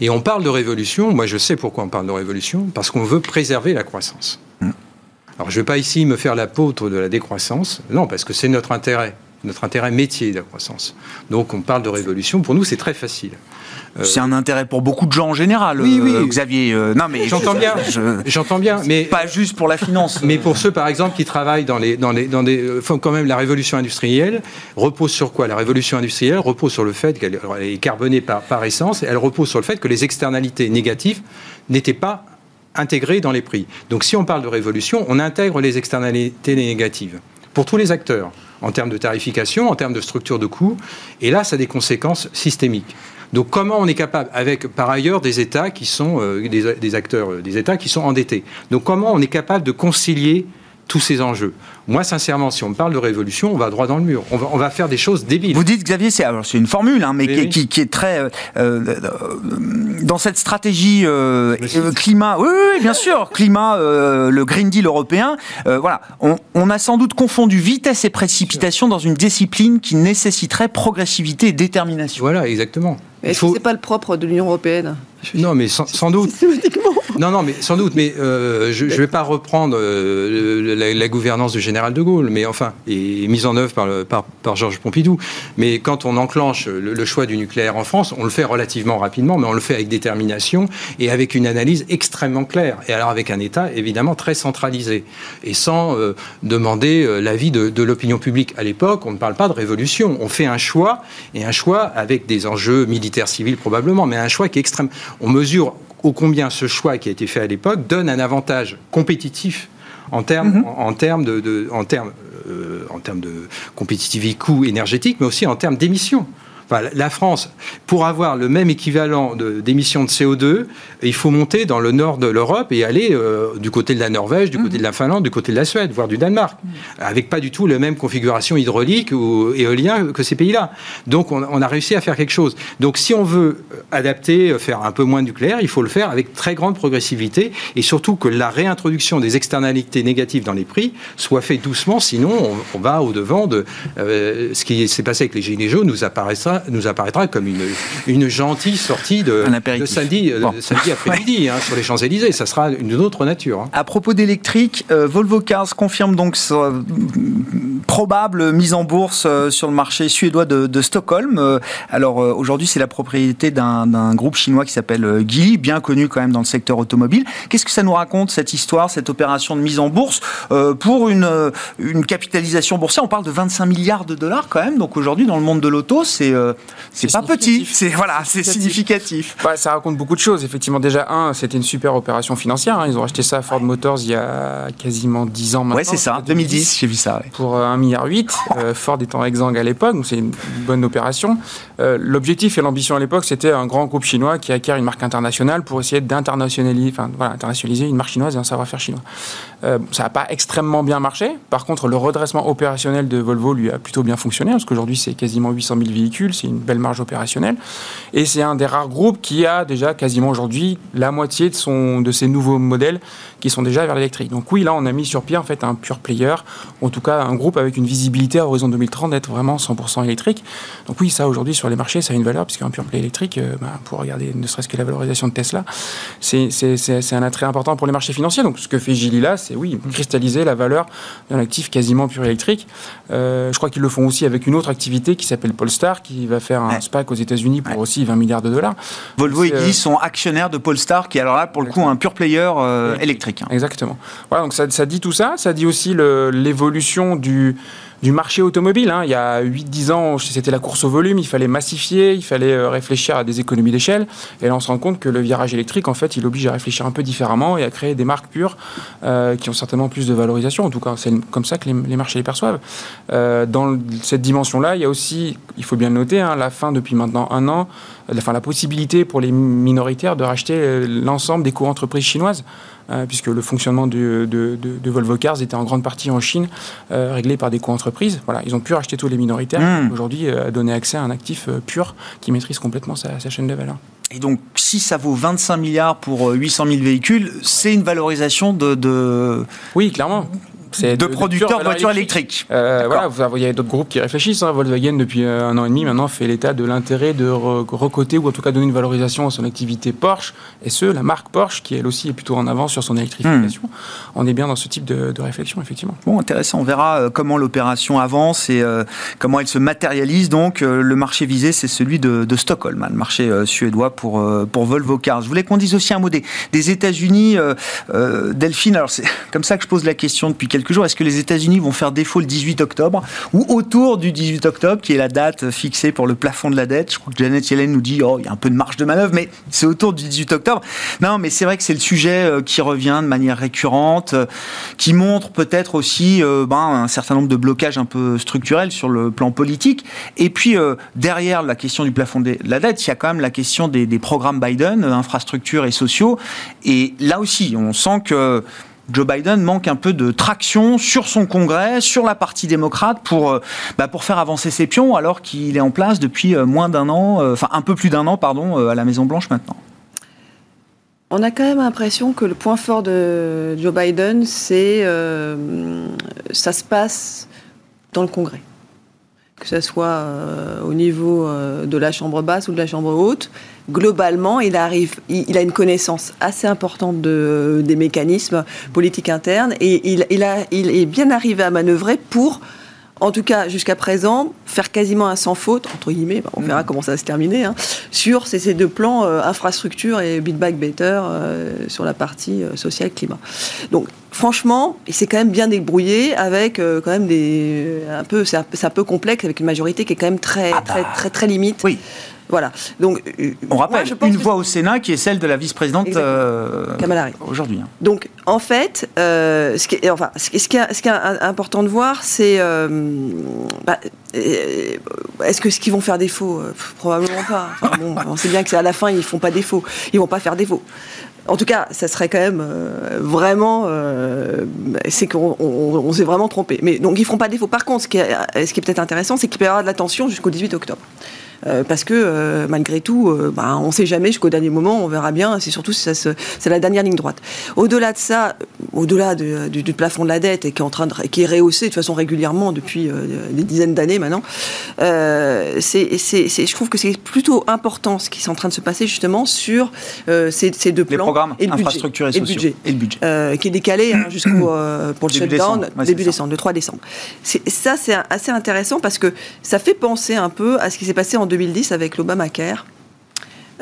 Et on parle de révolution. Moi, je sais pourquoi on parle de révolution, parce qu'on veut préserver la croissance. Alors, je ne vais pas ici me faire l'apôtre de la décroissance. Non, parce que c'est notre intérêt, notre intérêt métier de la croissance. Donc, on parle de révolution. Pour nous, c'est très facile. Euh, C'est un intérêt pour beaucoup de gens en général, Oui, euh, oui. Xavier. euh, non, mais J'entends je- bien. je- J'entends bien, mais pas juste pour la finance. mais pour ceux, par exemple, qui travaillent dans les, dans les, dans des, font quand même la révolution industrielle, repose sur quoi? La révolution industrielle repose sur le fait qu'elle est carbonée par, par essence, et elle repose sur le fait que les externalités négatives n'étaient pas intégrées dans les prix. Donc, si on parle de révolution, on intègre les externalités négatives pour tous les acteurs, en termes de tarification, en termes de structure de coûts, et là, ça a des conséquences systémiques. Donc comment on est capable, avec par ailleurs des États qui sont euh, des, acteurs, euh, des États qui sont endettés. Donc comment on est capable de concilier tous ces enjeux Moi, sincèrement, si on me parle de révolution, on va droit dans le mur. On va, on va faire des choses débiles. Vous dites, Xavier, c'est une formule, hein, mais qui, oui. qui- qui est très euh, euh, dans cette stratégie euh, euh, climat. Oui, oui, oui, bien sûr, climat, euh, le Green Deal européen. euh, voilà, on, on a sans doute confondu vitesse et précipitation dans une discipline qui nécessiterait progressivité et détermination. Voilà, exactement. Est-ce que faut- c'est pas le propre de l'Union européenne? Non, mais sans, sans doute. Systématiquement. Non, non, mais sans doute. Mais euh, je ne vais pas reprendre euh, la, la gouvernance du général de Gaulle, mais enfin, et mise en œuvre par, le- par, par Georges Pompidou. Mais quand on enclenche le, le choix du nucléaire en France, on le fait relativement rapidement, mais on le fait avec détermination et avec une analyse extrêmement claire. Et alors avec un État évidemment très centralisé et sans euh, demander l'avis de, de l'opinion publique. À l'époque, on ne parle pas de révolution. On fait un choix et un choix avec des enjeux militaires, civils probablement, mais un choix qui est extrême. On mesure ô combien ce choix qui a été fait à l'époque donne un avantage compétitif en termes, en, en termes de, de- en termes, euh, en termes de compétitivité coût énergétique, mais aussi en termes d'émissions. Enfin, la- France, pour avoir le même équivalent d'émissions de, CO2, il faut monter dans le nord de l'Europe et aller euh, du côté de la Norvège, du côté de la Finlande, du côté de la Suède, voire du Danemark, avec pas du tout la même configuration hydraulique ou éolien que ces pays-là. Donc on, on a réussi à faire quelque chose. Donc si on veut adapter, euh, faire un peu moins de nucléaire, il faut le faire avec très grande progressivité et surtout que la réintroduction des externalités négatives dans les prix soit fait doucement, sinon on, on va au-devant de euh, ce qui s'est passé avec les gilets jaunes, nous apparaîtra nous apparaîtra comme une, une gentille sortie de, de samedi, samedi après-midi hein, sur les Champs-Élysées. Ça sera une autre nature. Hein. À propos d'électrique, Volvo Cars confirme donc sa probable mise en bourse sur le marché suédois de, de Stockholm. alors aujourd'hui, c'est la propriété d'un groupe chinois qui s'appelle Geely, bien connu quand même dans le secteur automobile. Qu'est-ce que ça nous raconte cette histoire, cette opération de mise en bourse pour une, une capitalisation boursière? On parle de 25 milliards de dollars quand même. Donc aujourd'hui, dans le monde de l'auto, c'est euh, c'est pas petit. C'est voilà, c'est significatif. ça raconte beaucoup de choses. Effectivement, déjà un, c'était une super opération financière. Hein. Ils ont acheté ça à Ford Motors il y a quasiment 10 ans maintenant. Ouais, c'est ça. 2010, j'ai vu ça. Pour 1,8 milliard. Euh, Ford étant exsangue à l'époque, donc c'est une bonne opération. Euh, l'objectif et l'ambition à l'époque, c'était un grand groupe chinois qui acquiert une marque internationale pour essayer d'internationaliser, enfin voilà, internationaliser une marque chinoise et un savoir-faire chinois. Ça n'a pas extrêmement bien marché. Par contre, le redressement opérationnel de Volvo lui a plutôt bien fonctionné, parce qu'aujourd'hui, c'est quasiment 800 000 véhicules, c'est une belle marge opérationnelle. Et c'est un des rares groupes qui a déjà quasiment aujourd'hui la moitié de, son, de ses nouveaux modèles qui sont déjà vers l'électrique. Donc oui, là, on a mis sur pied en fait un pure player, en tout cas un groupe avec une visibilité à horizon 2030 d'être vraiment 100% électrique. Donc oui, ça aujourd'hui sur les marchés, ça a une valeur, puisqu'un pure play électrique, euh, bah, pour regarder ne serait-ce que la valorisation de Tesla, c'est un attrait important pour les marchés financiers. Donc ce que fait Gili là, c'est oui, cristalliser la valeur d'un actif quasiment pure électrique. Euh, je crois qu'ils le font aussi avec une autre activité qui s'appelle Polestar, qui va faire un SPAC aux États-Unis pour aussi 20 milliards de dollars. Volvo et Guy sont actionnaires de Polestar, qui est alors là pour le coup un pure player euh, électrique. Hein. Exactement. Voilà, donc ça, ça, dit tout ça. Ça dit aussi l'évolution du du marché automobile. Hein. Il y a 8-10 ans, c'était la course au volume, il fallait massifier, il fallait euh, réfléchir à des économies d'échelle. Et là, on se rend compte que le virage électrique, en fait, il oblige à réfléchir un peu différemment et à créer des marques pures euh, qui ont certainement plus de valorisation. En tout cas, c'est comme ça que les, marchés les perçoivent. Euh, dans cette dimension-là, il y a aussi, il faut bien le noter, hein, la fin depuis maintenant un an, enfin, la possibilité pour les minoritaires de racheter l'ensemble des co-entreprises chinoises. Euh, puisque le fonctionnement de, de, Volvo Cars était en grande partie en Chine, euh, réglé par des co-entreprises. Voilà, ils ont pu racheter tous les minoritaires, mmh. aujourd'hui euh, donner accès à un actif pur qui maîtrise complètement sa, sa chaîne de valeur. Et donc, si ça vaut 25 milliards pour 800 000 véhicules, c'est une valorisation de, de... Oui, clairement de, producteurs de voitures électriques. Euh, voilà, il y a d'autres groupes qui réfléchissent. Hein. Volkswagen, depuis euh, un an et demi, maintenant, fait l'état de l'intérêt de recoter ou en tout cas donner une valorisation à son activité Porsche. Et ce, la marque Porsche, qui elle aussi est plutôt en avance sur son électrification. Hmm. On est bien dans ce type de, réflexion, effectivement. Bon, intéressant. On verra euh, comment l'opération avance et comment elle se matérialise. Donc, le marché visé, c'est celui de, Stockholm, hein, le marché suédois pour, pour Volvo Cars. Je voulais qu'on dise aussi un mot des, des États-Unis. Delphine, alors c'est comme ça que je pose la question depuis quelques jours. Est-ce que les États-Unis vont faire défaut le 18 octobre ou autour du 18 octobre, qui est la date fixée pour le plafond de la dette? Je crois que Janet Yellen nous dit oh, il y a un peu de marge de manœuvre, mais c'est autour du 18 octobre. Non, mais c'est vrai que c'est le sujet euh, qui revient de manière récurrente, euh, qui montre peut-être aussi euh, ben, un certain nombre de blocages un peu structurels sur le plan politique. Et puis, derrière la question du plafond de la dette, il y a quand même la question des, des programmes Biden, infrastructures et sociaux. Et là aussi, on sent que Joe Biden manque un peu de traction sur son Congrès, sur la partie démocrate pour, euh, bah, faire avancer ses pions alors qu'il est en place depuis euh, moins d'un an, euh, enfin un peu plus d'un an, pardon, à la Maison Blanche maintenant. On a quand même l'impression que le point fort de Joe Biden, c'est ça se passe dans le Congrès que ce soit euh, au niveau euh, de la chambre basse ou de la chambre haute, globalement, il, arrive, il, a une connaissance assez importante de, des mécanismes politiques internes et il est bien arrivé à manœuvrer pour en tout cas jusqu'à présent, faire quasiment un sans faute, entre guillemets, on verra mm. comment ça va se terminer, hein, sur ces, deux plans, euh, infrastructure et Build Back Better sur la partie sociale climat. Donc franchement, il s'est quand même bien débrouillé avec euh, quand même des un peu c'est un, peu complexe avec une majorité qui est quand même très ah très, bah. très très limite. Oui. Voilà. Donc, euh, on rappelle une voix au Sénat qui est celle de la vice-présidente euh, aujourd'hui. Hein. Donc, en fait, ce, qui est, enfin, ce, qui est, ce qui est important de voir, c'est bah, est-ce que ce qu'ils vont faire défaut Probablement pas. on sait bien que à la fin, ils font pas défaut. Ils vont pas faire défaut. En tout cas, ça serait quand même euh, vraiment. Euh, c'est qu'on s'est vraiment trompé. Mais donc, ils feront pas défaut. Par contre, ce qui est, ce qui est peut-être intéressant, c'est qu'il peut y avoir de la tension jusqu'au 18 octobre. Euh, parce que euh, malgré tout, euh, bah, on ne sait jamais jusqu'au dernier moment, on verra bien. C'est surtout si c'est la dernière ligne droite. Au-delà de ça, au-delà du, plafond de la dette et qui est en train de, qui est rehaussé de façon régulièrement depuis des dizaines d'années maintenant, c'est, je trouve que c'est plutôt important ce qui est en train de se passer justement sur ces, deux plans. Les programmes, et infrastructures et, budget, et le budget, qui est décalé hein, jusqu'au pour le shutdown début décembre, le 3 décembre. Ça, c'est assez intéressant parce que ça fait penser un peu à ce qui s'est passé en 2010 avec l'Obamacare.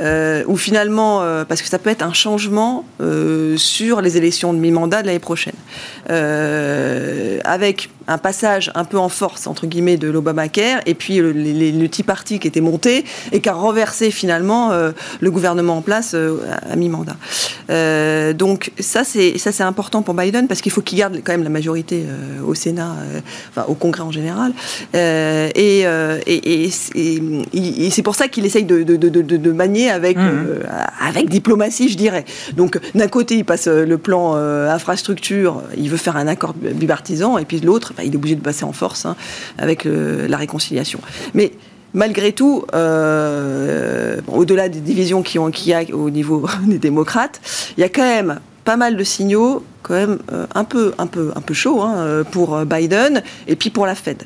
Euh, ou finalement, euh, parce que ça peut être un changement euh, sur les élections de mi-mandat de l'année prochaine, euh, avec un passage un peu en force, entre guillemets, de l'Obamacare, et puis le, le, Tea Party qui était monté et qui a renversé finalement euh, le gouvernement en place euh, à, mi-mandat. Euh, donc ça, c'est ça c'est important pour Biden parce qu'il faut qu'il garde quand même la majorité au Sénat, enfin au Congrès en général, et, et, et, c'est pour ça qu'il essaye de, de, de, de, manier avec, mmh. avec diplomatie, je dirais. Donc d'un côté, il passe le plan infrastructure, il veut faire un accord bipartisan, et puis de l'autre, il est obligé de passer en force hein, avec la réconciliation. Mais malgré tout, euh, au-delà des divisions qu'il qui y a au niveau des démocrates, il y a quand même pas mal de signaux quand même euh, un peu un peu un peu chaud hein, pour Biden et puis pour la Fed.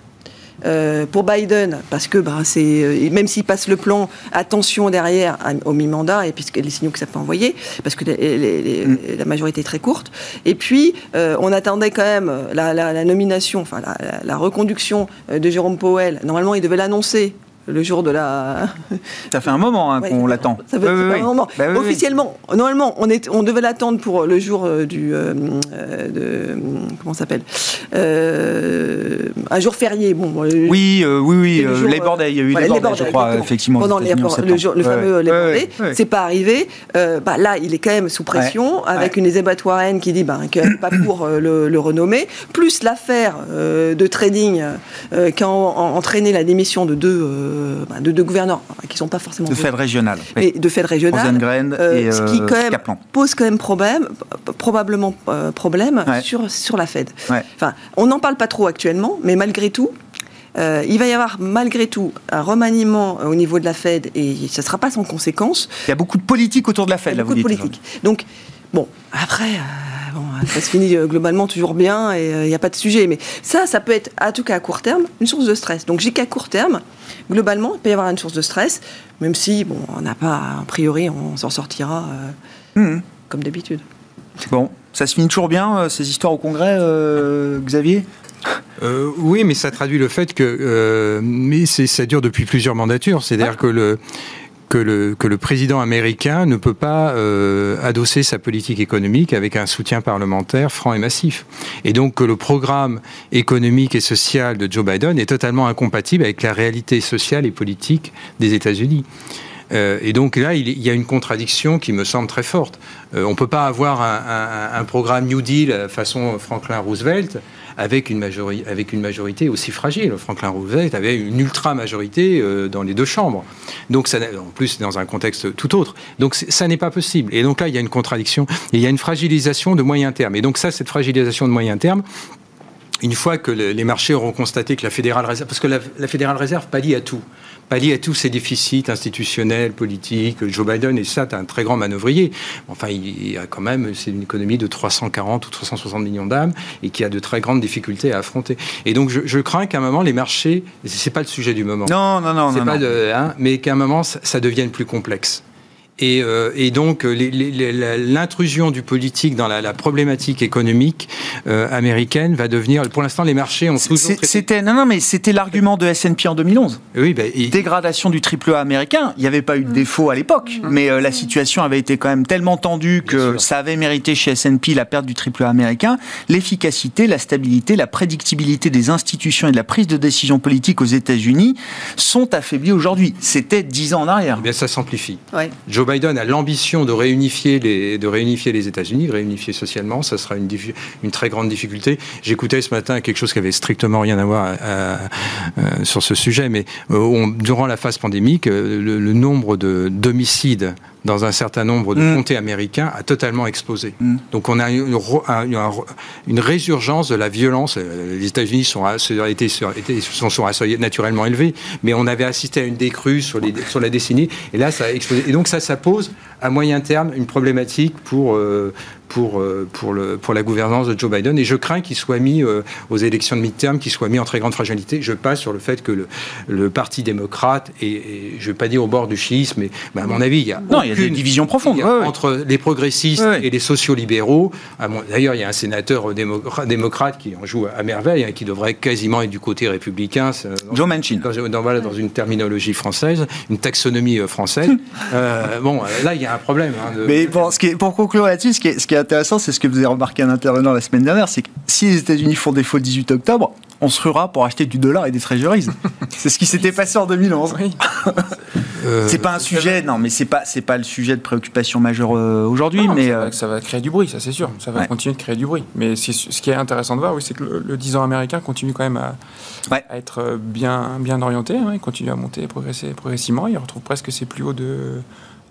Euh, pour Biden, parce que bah, c'est euh, même s'il passe le plan, attention derrière au mi-mandat et puisque les signaux que ça peut envoyer, parce que mm. la majorité est très courte. Et puis euh, on attendait quand même la, nomination, enfin la, la, reconduction de Jérôme Powell. Normalement, il devait l'annoncer le jour de la. Ça fait un moment hein, qu'on l'attend. Ça fait un moment. Bah Officiellement, normalement, on, est, on devait l'attendre pour le jour euh, du. Euh, euh, de, comment s'appelle Un jour férié. Bon, oui, oui, oui. les bordels, il y a eu les, bordels, je crois, effectivement. Pendant les, le, jour, le fameux les bordels. C'est pas arrivé. bah, là, il est quand même sous pression, avec une Elizabeth Warren qui dit bah, qu'elle n'est pas pour le, renommer, plus l'affaire de trading qui a entraîné la démission de deux bah, de, gouverneurs qui ne sont pas forcément... De Fed régional. Mais de Fed régional. Euh, et ce qui quand même pose quand même problème, probablement euh, problème sur, sur la Fed. Enfin, on n'en parle pas trop actuellement, mais malgré tout, euh, il va y avoir malgré tout un remaniement au niveau de la Fed et ça ne sera pas sans conséquence. Il y a beaucoup de politique autour de la Fed, là, beaucoup de politique. Donc, bon, après, ça se finit euh, globalement toujours bien et il euh, n'y a pas de sujet. Mais ça, ça peut être, à tout cas à court terme, une source de stress. Donc j'ai qu'à court terme, globalement, il peut y avoir une source de stress, même si, bon, on n'a pas, a priori, on s'en sortira euh, mmh. comme d'habitude. Bon, ça se finit toujours bien, ces histoires au Congrès, Xavier? Oui, mais ça traduit le fait que mais ça dure depuis plusieurs mandatures. C'est-à-dire que le, que le, que le président américain ne peut pas euh, adosser sa politique économique avec un soutien parlementaire franc et massif. Et donc que le programme économique et social de Joe Biden est totalement incompatible avec la réalité sociale et politique des États-Unis. Euh, et donc là, il y a une contradiction qui me semble très forte. Euh, on ne peut pas avoir un, programme New Deal façon Franklin Roosevelt avec une, majorité, avec une majorité aussi fragile. Franklin Roosevelt avait une ultra-majorité euh, dans les deux chambres. Donc, ça, en plus, dans un contexte tout autre. Donc, ça n'est pas possible. Et donc là, il y a une contradiction. Il y a une fragilisation de moyen terme. Et donc ça, cette fragilisation de moyen terme, une fois que les marchés auront constaté que la Fédérale Réserve, parce que la, la Fédérale Réserve pallie à tout, pallier à tous ces déficits institutionnels, politiques. Joe Biden est ça, un très grand manœuvrier. Enfin, il a quand même, c'est une économie de 340 ou 360 millions d'âmes et qui a de très grandes difficultés à affronter. Et donc, je, crains qu'à un moment, les marchés, c'est pas le sujet du moment. Non, non, non, non. Pas De, hein, mais qu'à un moment, ça, ça devienne plus complexe. Et, euh, et, donc l'intrusion du politique dans la, la problématique économique euh, américaine va devenir. Pour l'instant, les marchés ont toujours. C'était non, non, mais c'était l'argument de S&P en 2011. Oui, bah, dégradation du triple A américain. Il n'y avait pas eu de défaut à l'époque, mm. mais euh, la situation avait été quand même tellement tendue que ça avait mérité chez S&P la perte du triple A américain. L'efficacité, la stabilité, la prédictibilité des institutions et de la prise de décision politique aux États-Unis sont affaiblies aujourd'hui. C'était dix ans en arrière. Eh bien, ça s'amplifie. Ouais. Biden a l'ambition de réunifier les, de réunifier les États-Unis, réunifier socialement, ça sera une, très grande difficulté. J'écoutais ce matin quelque chose qui avait strictement rien à voir euh, sur ce sujet, mais euh, durant la phase pandémique, euh, le, nombre de d'homicides dans un certain nombre de Mm. comtés américains a totalement explosé. Mm. Donc on a une, une résurgence de la violence. Euh, Les États-Unis sont, étaient- sont, sont naturellement élevés, mais on avait assisté à une décrue sur, les, sur la décennie, et là ça a explosé. Et donc ça, ça pose à moyen terme une problématique pour, euh, pour, euh, pour, le, pour la gouvernance de Joe Biden. Et je crains qu'il soit mis euh, aux élections de midterm, qu'il soit mis en très grande fragilité. Je passe sur le fait que le, le Parti démocrate, et, et je ne vais pas dire au bord du chiisme, mais, mais à mon avis, il y a Non, il y a des divisions profondes. Ouais, ouais. entre les progressistes Ouais, ouais. et les sociaux-libéraux. D'ailleurs, il y a un sénateur démocra- démocrate qui en joue à merveille, hein, qui devrait quasiment être du côté républicain. Joe Manchin. dans, dans- voilà, dans une terminologie française, une taxonomie euh, française. Euh, bon, euh, là, il y a un problème. hein, de- Mais bon, ce qui est- pour conclure là-dessus, ce qui est, ce qui est intéressant, c'est ce que vous avez remarqué un intervenant la semaine dernière, c'est que si les États-Unis font défaut le 18 octobre, on se ruera pour acheter du dollar et des treasuries. c'est ce qui s'était passé en 2011. Oui. euh, C'est pas un sujet, non, mais c'est pas c'est pas le sujet de préoccupation majeure euh, aujourd'hui, Non, mais ça, euh, va, ça va créer du bruit, ça c'est sûr. Ça va Ouais. continuer de créer du bruit. Mais c'est- ce qui est intéressant de voir, oui, c'est que le, le 10 ans américain continue quand même à, Ouais. à être bien, bien orienté. hein. Il continue à monter progresser, progressivement. Il retrouve presque ses plus hauts de,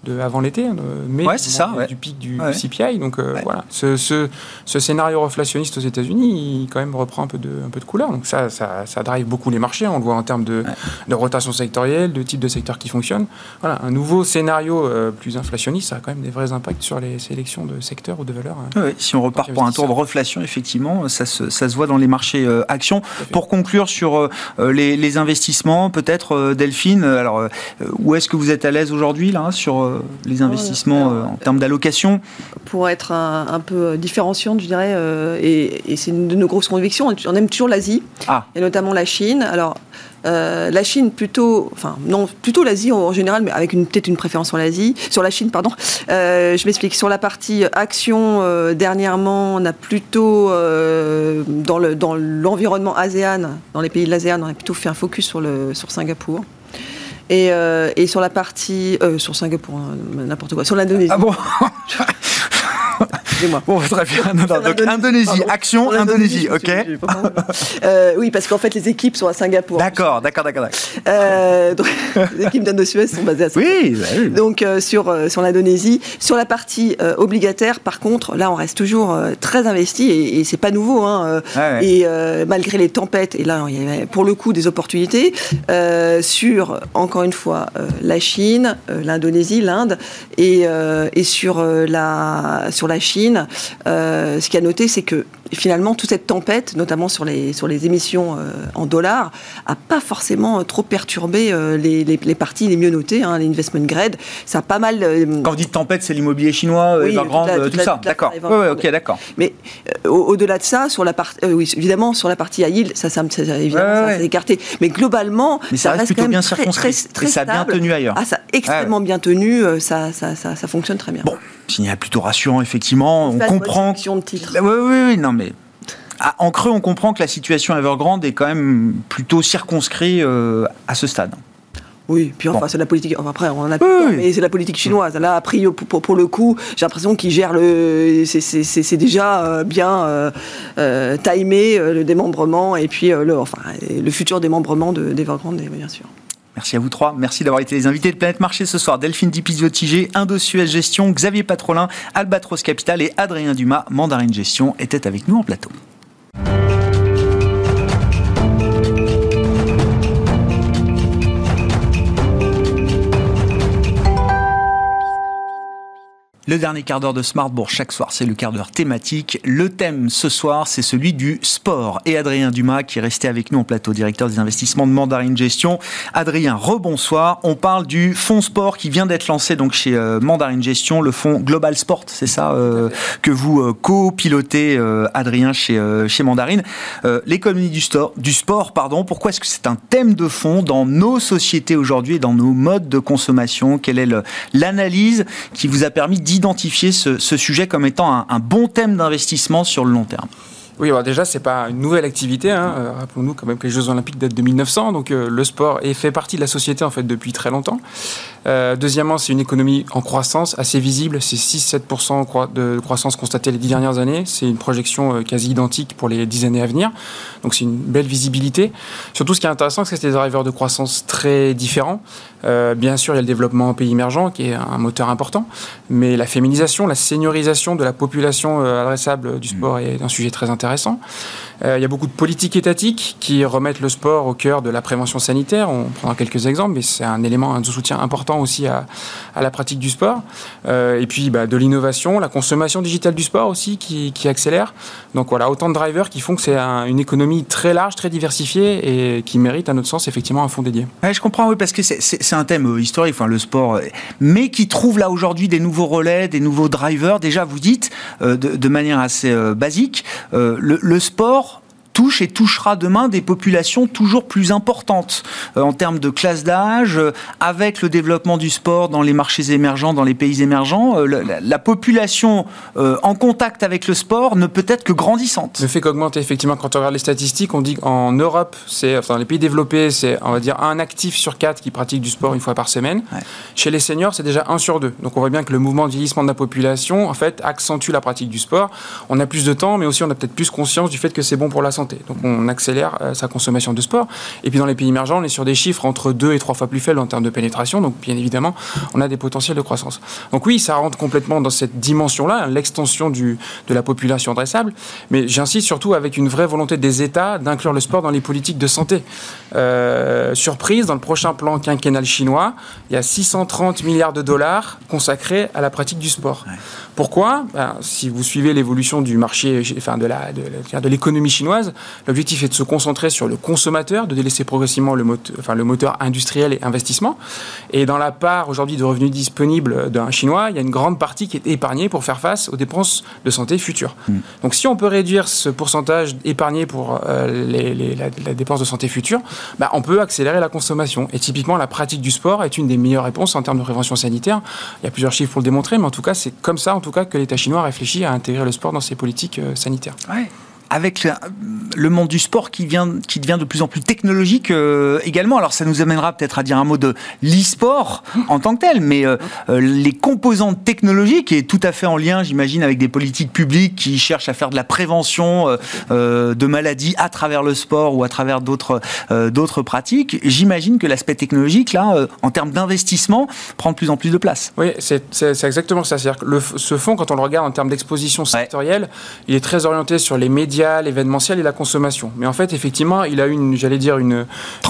de avant l'été, hein, de mai, Ouais, c'est au ça, moment ouais. du pic du Ouais. CPI. Donc euh, voilà, ce, ce, ce scénario reflationniste aux États-Unis, il quand même reprend un peu de, un peu de couleur. Donc ça, ça, ça drive beaucoup les marchés. On le voit en termes de, de rotation sectorielle, de type de secteur qui fonctionne. Voilà, un nouveau scénario euh, plus inflationniste, ça a quand même des vrais impacts sur les sélections de secteurs ou de valeurs. hein. Si on repart pour un tour de reflation, effectivement, ça se, ça se voit dans les marchés euh, actions. Pour conclure sur les, les investissements, peut-être Delphine, alors où est-ce que vous êtes à l'aise aujourd'hui là sur euh, les investissements euh, en termes d'allocation pour être un, un peu différenciante, je dirais, euh, et, et c'est une de nos grosses convictions. On aime toujours l'Asie, Ah. et notamment la Chine. Alors, euh, la Chine plutôt, enfin non, plutôt l'Asie en, général, mais avec peut-être une préférence sur l'Asie, sur la Chine, pardon. Euh, je m'explique. Sur la partie action, euh, dernièrement, on a plutôt dans le dans l'environnement ASEAN, dans les pays de l'ASEAN, on a plutôt fait un focus sur le sur Singapour. Et, euh, et sur la partie euh, sur Singapour, hein, n'importe quoi, sur l'Indonésie. Ah bon Excusez-moi. Bon, très bien. Non, non, donc L'Indonésie, Indonésie, pardon. action, Indonésie, ok. Euh, oui, parce qu'en fait, les équipes sont à Singapour. D'accord, d'accord, d'accord. Euh, donc, les équipes d'Indosuez sont basées à Singapour. Oui, bah oui. Donc euh, sur, sur l'Indonésie. Sur la partie obligataire, par contre, là, on reste toujours très investi et, et c'est pas nouveau. Hein, Ouais, ouais. Et malgré les tempêtes, et là, il y avait pour le coup des opportunités sur, encore une fois, la Chine, l'Indonésie, l'Inde, et, et sur, la, sur la Chine, euh, ce qu'il y a noté, c'est que finalement, toute cette tempête, notamment sur les, sur les émissions euh, en dollars, a pas forcément euh, trop perturbé euh, les, les, les parties les mieux notées, hein, les investment grade. Ça a pas mal. Quand vous dites tempête, c'est l'immobilier chinois, Oui, Evergrande, la- tout la- ça. D'accord. Evergrande. ouais, ok, d'accord. Mais au- au-delà de ça, sur la partie, oui, évidemment, sur la partie high yield, ça, ça, ça, ça- évidemment, Ouais, ça, ouais. s'est écarté. Mais globalement, Mais ça reste quand plutôt même bien très, circonscrit. très, très Et ça a bien tenu ailleurs. Ah, ça a extrêmement bien tenu. Ça, ça, ça, ça fonctionne très bien. Bon, signal plutôt rassurant, effectivement. On comprend. de titres. Oui, oui, oui, non, mais. En creux, on comprend que la situation Evergrande est quand même plutôt circonscrite euh, à ce stade. Oui, puis enfin, Bon. c'est la politique. enfin, après, on en a Oui, mais c'est la politique chinoise. Là, a priori, pour, pour, pour le coup, j'ai l'impression qu'ils gèrent le. C'est- déjà euh, bien euh, euh, timé le démembrement et puis le, enfin, le futur démembrement de- d'Evergrande, bien sûr. Merci à vous trois. Merci d'avoir été les invités de Planète Marché ce soir. Delphine Dipizio-Tigé, Indosuez Gestion, Xavier Patrolin, Albatros Capital et Adrien Dumas, Mandarine Gestion, étaient avec nous en plateau. Le dernier quart d'heure de Smartbourg chaque soir, c'est le quart d'heure thématique. Le thème ce soir, c'est celui du sport. Et Adrien Dumas, qui est resté avec nous en plateau, directeur des investissements de Mandarine Gestion. Adrien, rebonsoir. On parle du fonds sport qui vient d'être lancé donc chez euh, Mandarine Gestion, le fonds Global Sport, c'est ça euh, que vous euh, co-pilotez, euh, Adrien, chez, euh, chez Mandarine. Euh, L'économie du, store- du sport, pardon. Pourquoi est-ce que c'est un thème de fond dans nos sociétés aujourd'hui et dans nos modes de consommation? Quelle est l'analyse qui vous a permis d'identifier ce, sujet comme étant un, un bon thème d'investissement sur le long terme Oui, alors déjà, c'est pas une nouvelle activité. hein. Euh, Rappelons-nous quand même que les Jeux Olympiques datent de 1900, donc euh, le sport est fait partie de la société en fait depuis très longtemps. Deuxièmement, c'est une économie en croissance assez visible. C'est 6-7% de croissance constatée les dix dernières années. C'est une projection quasi identique pour les dix années à venir. Donc c'est une belle visibilité. Surtout, ce qui est intéressant, c'est que c'est des drivers de croissance très différents. bien sûr, il y a le développement en pays émergents qui est un moteur important, mais la féminisation, la seniorisation de la population adressable du sport est un sujet très intéressant. Euh, il y a beaucoup de politiques étatiques qui remettent le sport au cœur de la prévention sanitaire. On prendra quelques exemples, mais c'est un élément de soutien important aussi à, la pratique du sport. Euh, et puis bah, de l'innovation, la consommation digitale du sport aussi qui, accélère. Donc voilà, autant de drivers qui font que c'est une économie très large, très diversifiée et qui mérite à notre sens effectivement un fonds dédié. je comprends, oui, parce que c'est un thème euh, historique, enfin, le sport, mais qui trouve là aujourd'hui des nouveaux relais, des nouveaux drivers. Déjà, vous dites de, manière assez basique, le sport touche et touchera demain des populations toujours plus importantes euh, en termes de classe d'âge, euh, avec le développement du sport dans les marchés émergents, dans les pays émergents, euh, la, population en contact avec le sport ne peut être que grandissante. Le fait qu'augmenter, effectivement, quand on regarde les statistiques, on dit qu'en Europe, c'est, enfin, dans les pays développés, c'est, on va dire, un actif sur quatre qui pratique du sport une fois par semaine. Chez les seniors, c'est déjà un sur deux. Donc on voit bien que le mouvement de vieillissement de la population, en fait, accentue la pratique du sport. On a plus de temps, mais aussi on a peut-être plus conscience du fait que c'est bon pour la santé. Donc on accélère euh, sa consommation de sport. Et puis dans les pays émergents, on est sur des chiffres entre deux et trois fois plus faibles en termes de pénétration. Donc bien évidemment, on a des potentiels de croissance. Donc oui, ça rentre complètement dans cette dimension-là, l'extension de la population adressable. Mais j'insiste surtout avec une vraie volonté des États d'inclure le sport dans les politiques de santé. Euh, surprise, dans le prochain plan quinquennal chinois, il y a 630 milliards de dollars consacrés à la pratique du sport. Pourquoi? Ben, Si vous suivez l'évolution du marché, enfin de l'économie de, de chinoise, l'objectif est de se concentrer sur le consommateur, de délaisser progressivement le moteur, enfin, le moteur industriel et investissement. Et dans la part aujourd'hui de revenus disponibles d'un Chinois, il y a une grande partie qui est épargnée pour faire face aux dépenses de santé futures. Hmm. Donc si on peut réduire ce pourcentage épargné pour euh, les, la, dépense de santé future, ben, on peut accélérer la consommation. Et typiquement, la pratique du sport est une des meilleures réponses en termes de prévention sanitaire. Il y a plusieurs chiffres pour le démontrer, mais en tout cas, c'est comme ça, en tout cas, que l'État chinois réfléchit à intégrer le sport dans ses politiques euh, sanitaires. Ouais avec le monde du sport qui, vient, qui devient de plus en plus technologique euh, également. Alors ça nous amènera peut-être à dire un mot de l'e-sport en tant que tel, mais euh, euh, les composantes technologiques est tout à fait en lien, j'imagine, avec des politiques publiques qui cherchent à faire de la prévention de maladies à travers le sport ou à travers d'autres d'autres pratiques. J'imagine que l'aspect technologique, là, en termes d'investissement, prend de plus en plus de place. Oui, c'est exactement ça. C'est-à-dire que ce fonds, quand on le regarde en termes d'exposition sectorielle, il est très orienté sur les médias l'événementiel et la consommation. Mais en fait, effectivement, il a une, j'allais dire, une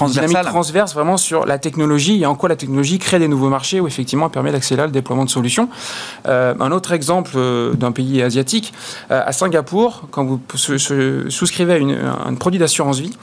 dynamique transverse vraiment sur la technologie et en quoi la technologie crée des nouveaux marchés où effectivement elle permet d'accélérer le déploiement de solutions. Euh, un autre exemple euh, d'un pays asiatique, euh, à Singapour, quand vous souscrivez à une, un produit d'assurance vie,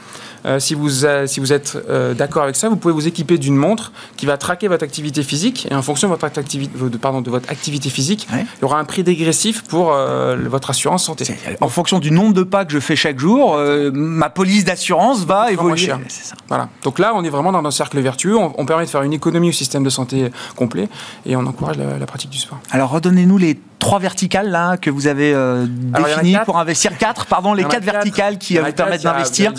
euh, si, vous, si vous êtes euh, d'accord avec ça, vous pouvez vous équiper d'une montre qui va traquer votre activité physique et en fonction de votre activité, pardon, de votre activité physique, il y aura un prix dégressif pour euh, votre assurance santé. En fonction du nombre de pas que je fais chaque jour, ma police d'assurance va évoluer. Ça. Voilà. Donc là, on est vraiment dans un cercle vertueux. On, permet de faire une économie au système de santé complet et on encourage la, pratique du sport. Alors redonnez-nous les trois verticales là que vous avez définies pour investir quatre, pardon, les quatre, verticales qui vous permettent d'investir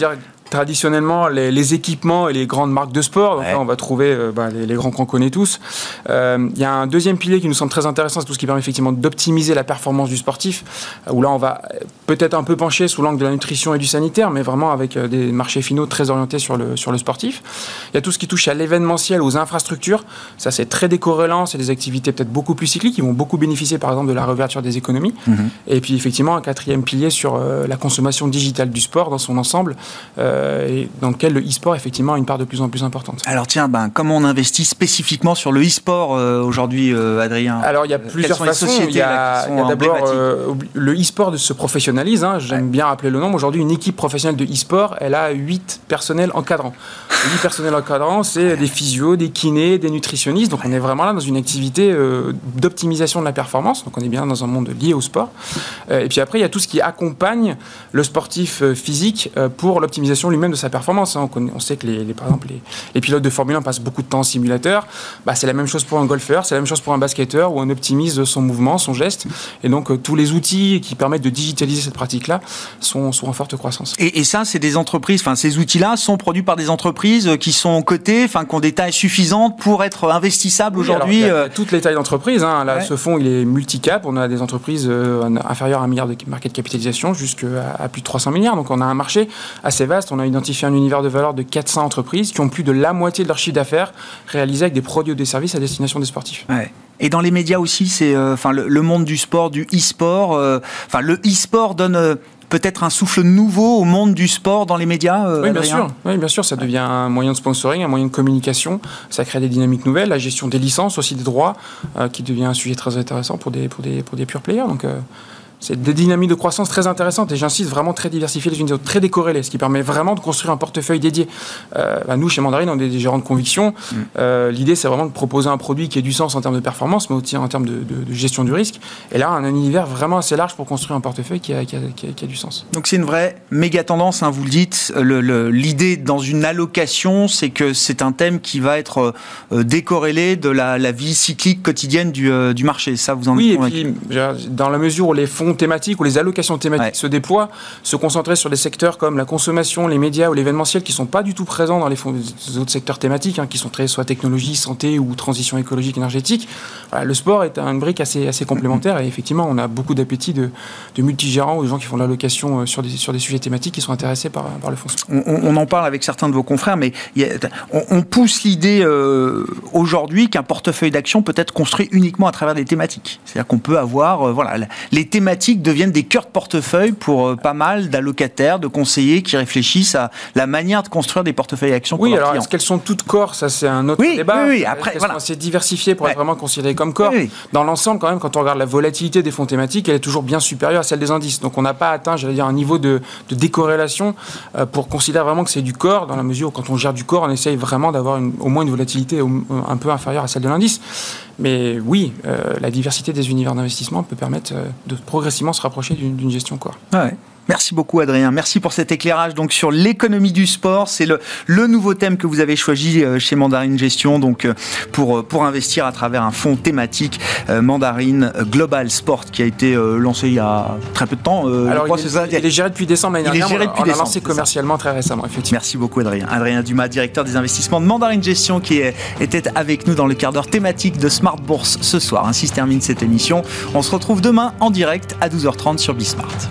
traditionnellement les, équipements et les grandes marques de sport. Donc là, on va trouver euh, bah, les, grands qu'on connaît tous. Euh, il y a un deuxième pilier qui nous semble très intéressant, c'est tout ce qui permet effectivement d'optimiser la performance du sportif. Où là, on va peut-être un peu pencher sous l'angle de la nutrition et du sanitaire, mais vraiment avec euh, des marchés finaux très orientés sur le, sur le sportif. Il y a tout ce qui touche à l'événementiel, aux infrastructures. Ça, c'est très décorrélant. C'est des activités peut-être beaucoup plus cycliques qui vont beaucoup bénéficier, par exemple, de la réouverture des économies. Mhm. Et puis, effectivement, un quatrième pilier sur la consommation digitale du sport dans son ensemble. Euh, et dans lequel le e-sport effectivement a une part de plus en plus importante. Alors tiens, ben, comment on investit spécifiquement sur le e-sport euh, aujourd'hui, euh, Adrien? Alors il y a plusieurs façons. Il y a, d'abord le e-sport se professionnalise. Hein. J'aime bien rappeler le nombre. Aujourd'hui, une équipe professionnelle de e-sport, elle a 8 personnels encadrants. 8 personnels encadrants, c'est des physios, des kinés, des nutritionnistes. Donc on est vraiment là dans une activité d'optimisation de la performance. Donc on est bien dans un monde lié au sport. et puis après, il y a tout ce qui accompagne le sportif physique pour l'optimisation gestion lui-même de sa performance. Hein. On, sait que, les, par exemple, les, pilotes de Formule 1 passent beaucoup de temps en simulateur. Bah, c'est la même chose pour un golfeur, c'est la même chose pour un basketteur, où on optimise son mouvement, son geste. Et donc, euh, tous les outils qui permettent de digitaliser cette pratique-là sont, sont, en forte croissance. Et, ça, c'est des entreprises, enfin, ces outils-là sont produits par des entreprises qui sont cotées, enfin, qui ont des tailles suffisantes pour être investissables aujourd'hui. Euh... Toutes les tailles d'entreprises. Hein. Là, ce fonds, il est multicap. On a des entreprises euh, inférieures à un milliard de market capitalisation jusqu'à à plus de 300 milliards. Donc, on a un marché assez vaste. On a identifié un univers de valeur de 400 entreprises qui ont plus de la moitié de leur chiffre d'affaires réalisé avec des produits ou des services à destination des sportifs. Et dans les médias aussi, c'est euh, enfin le, monde du sport, du e-sport. Euh, enfin, le e-sport donne euh, peut-être un souffle nouveau au monde du sport dans les médias Oui, bien sûr. Oui, bien sûr. Ça devient un moyen de sponsoring, un moyen de communication. Ça crée des dynamiques nouvelles. La gestion des licences, aussi des droits, qui devient un sujet très intéressant pour des, pour des, pour des pure players. Donc, c'est des dynamiques de croissance très intéressantes et j'insiste vraiment très diversifiées les unes des autres, très décorrélées, ce qui permet vraiment de construire un portefeuille dédié. Euh, bah, nous, chez Mandarine, on est des gérants de conviction. Mm. Euh, l'idée, c'est vraiment de proposer un produit qui ait du sens en termes de performance, mais aussi en termes de, gestion du risque. Et là, un univers vraiment assez large pour construire un portefeuille qui a, du sens. Donc c'est une vraie méga tendance, hein, vous le dites. L'idée dans une allocation, c'est que c'est un thème qui va être euh, décorrélé de la, vie cyclique quotidienne du, du, marché. Ça, vous en Oui, et puis dans la mesure où les fonds thématiques ou les allocations thématiques se déploient, se concentrer sur des secteurs comme la consommation, les médias ou l'événementiel qui ne sont pas du tout présents dans les, autres secteurs thématiques, hein, qui sont très soit technologie, santé ou transition écologique, énergétique. le sport est une brique assez, assez complémentaire et effectivement, on a beaucoup d'appétit de, de multigérants ou de gens qui font de l'allocation euh, sur des, sur des sujets thématiques qui sont intéressés par, par le fonds. On, en parle avec certains de vos confrères, mais on, pousse l'idée euh, aujourd'hui qu'un portefeuille d'action peut être construit uniquement à travers des thématiques. C'est-à-dire qu'on peut avoir euh, voilà, les thématiques deviennent des cœurs de portefeuille pour euh, pas mal d'allocataires, de conseillers qui réfléchissent à la manière de construire des portefeuilles actions. Oui, alors est-ce qu'elles sont toutes corps? Ça, c'est un autre débat. Oui, oui, après, voilà. sont assez diversifiées pour être vraiment considérées comme corps? Dans l'ensemble, quand même, quand on regarde la volatilité des fonds thématiques, elle est toujours bien supérieure à celle des indices. Donc, on n'a pas atteint, j'allais dire, un niveau de, décorrélation euh, pour considérer vraiment que c'est du corps, dans la mesure où quand on gère du corps, on essaye vraiment d'avoir au moins une volatilité un peu inférieure à celle de l'indice. Mais oui, euh, la diversité des univers d'investissement peut permettre euh, de progressivement se rapprocher d'une gestion corps. Ah Merci beaucoup Adrien. Merci pour cet éclairage donc sur l'économie du sport. C'est le, le nouveau thème que vous avez choisi euh, chez Mandarine Gestion donc euh, pour, euh, pour investir à travers un fonds thématique Mandarine Global Sport qui a été lancé il y a très peu de temps. Alors, il, est, géré depuis décembre l'année dernière. Géré depuis on l'a lancé commercialement très récemment, effectivement. Merci beaucoup Adrien. Adrien Dumas, directeur des investissements de Mandarine Gestion qui était avec nous dans le quart d'heure thématique de Smart Bourse ce soir. Ainsi se termine cette émission. On se retrouve demain en direct à 12h30 sur Bismart.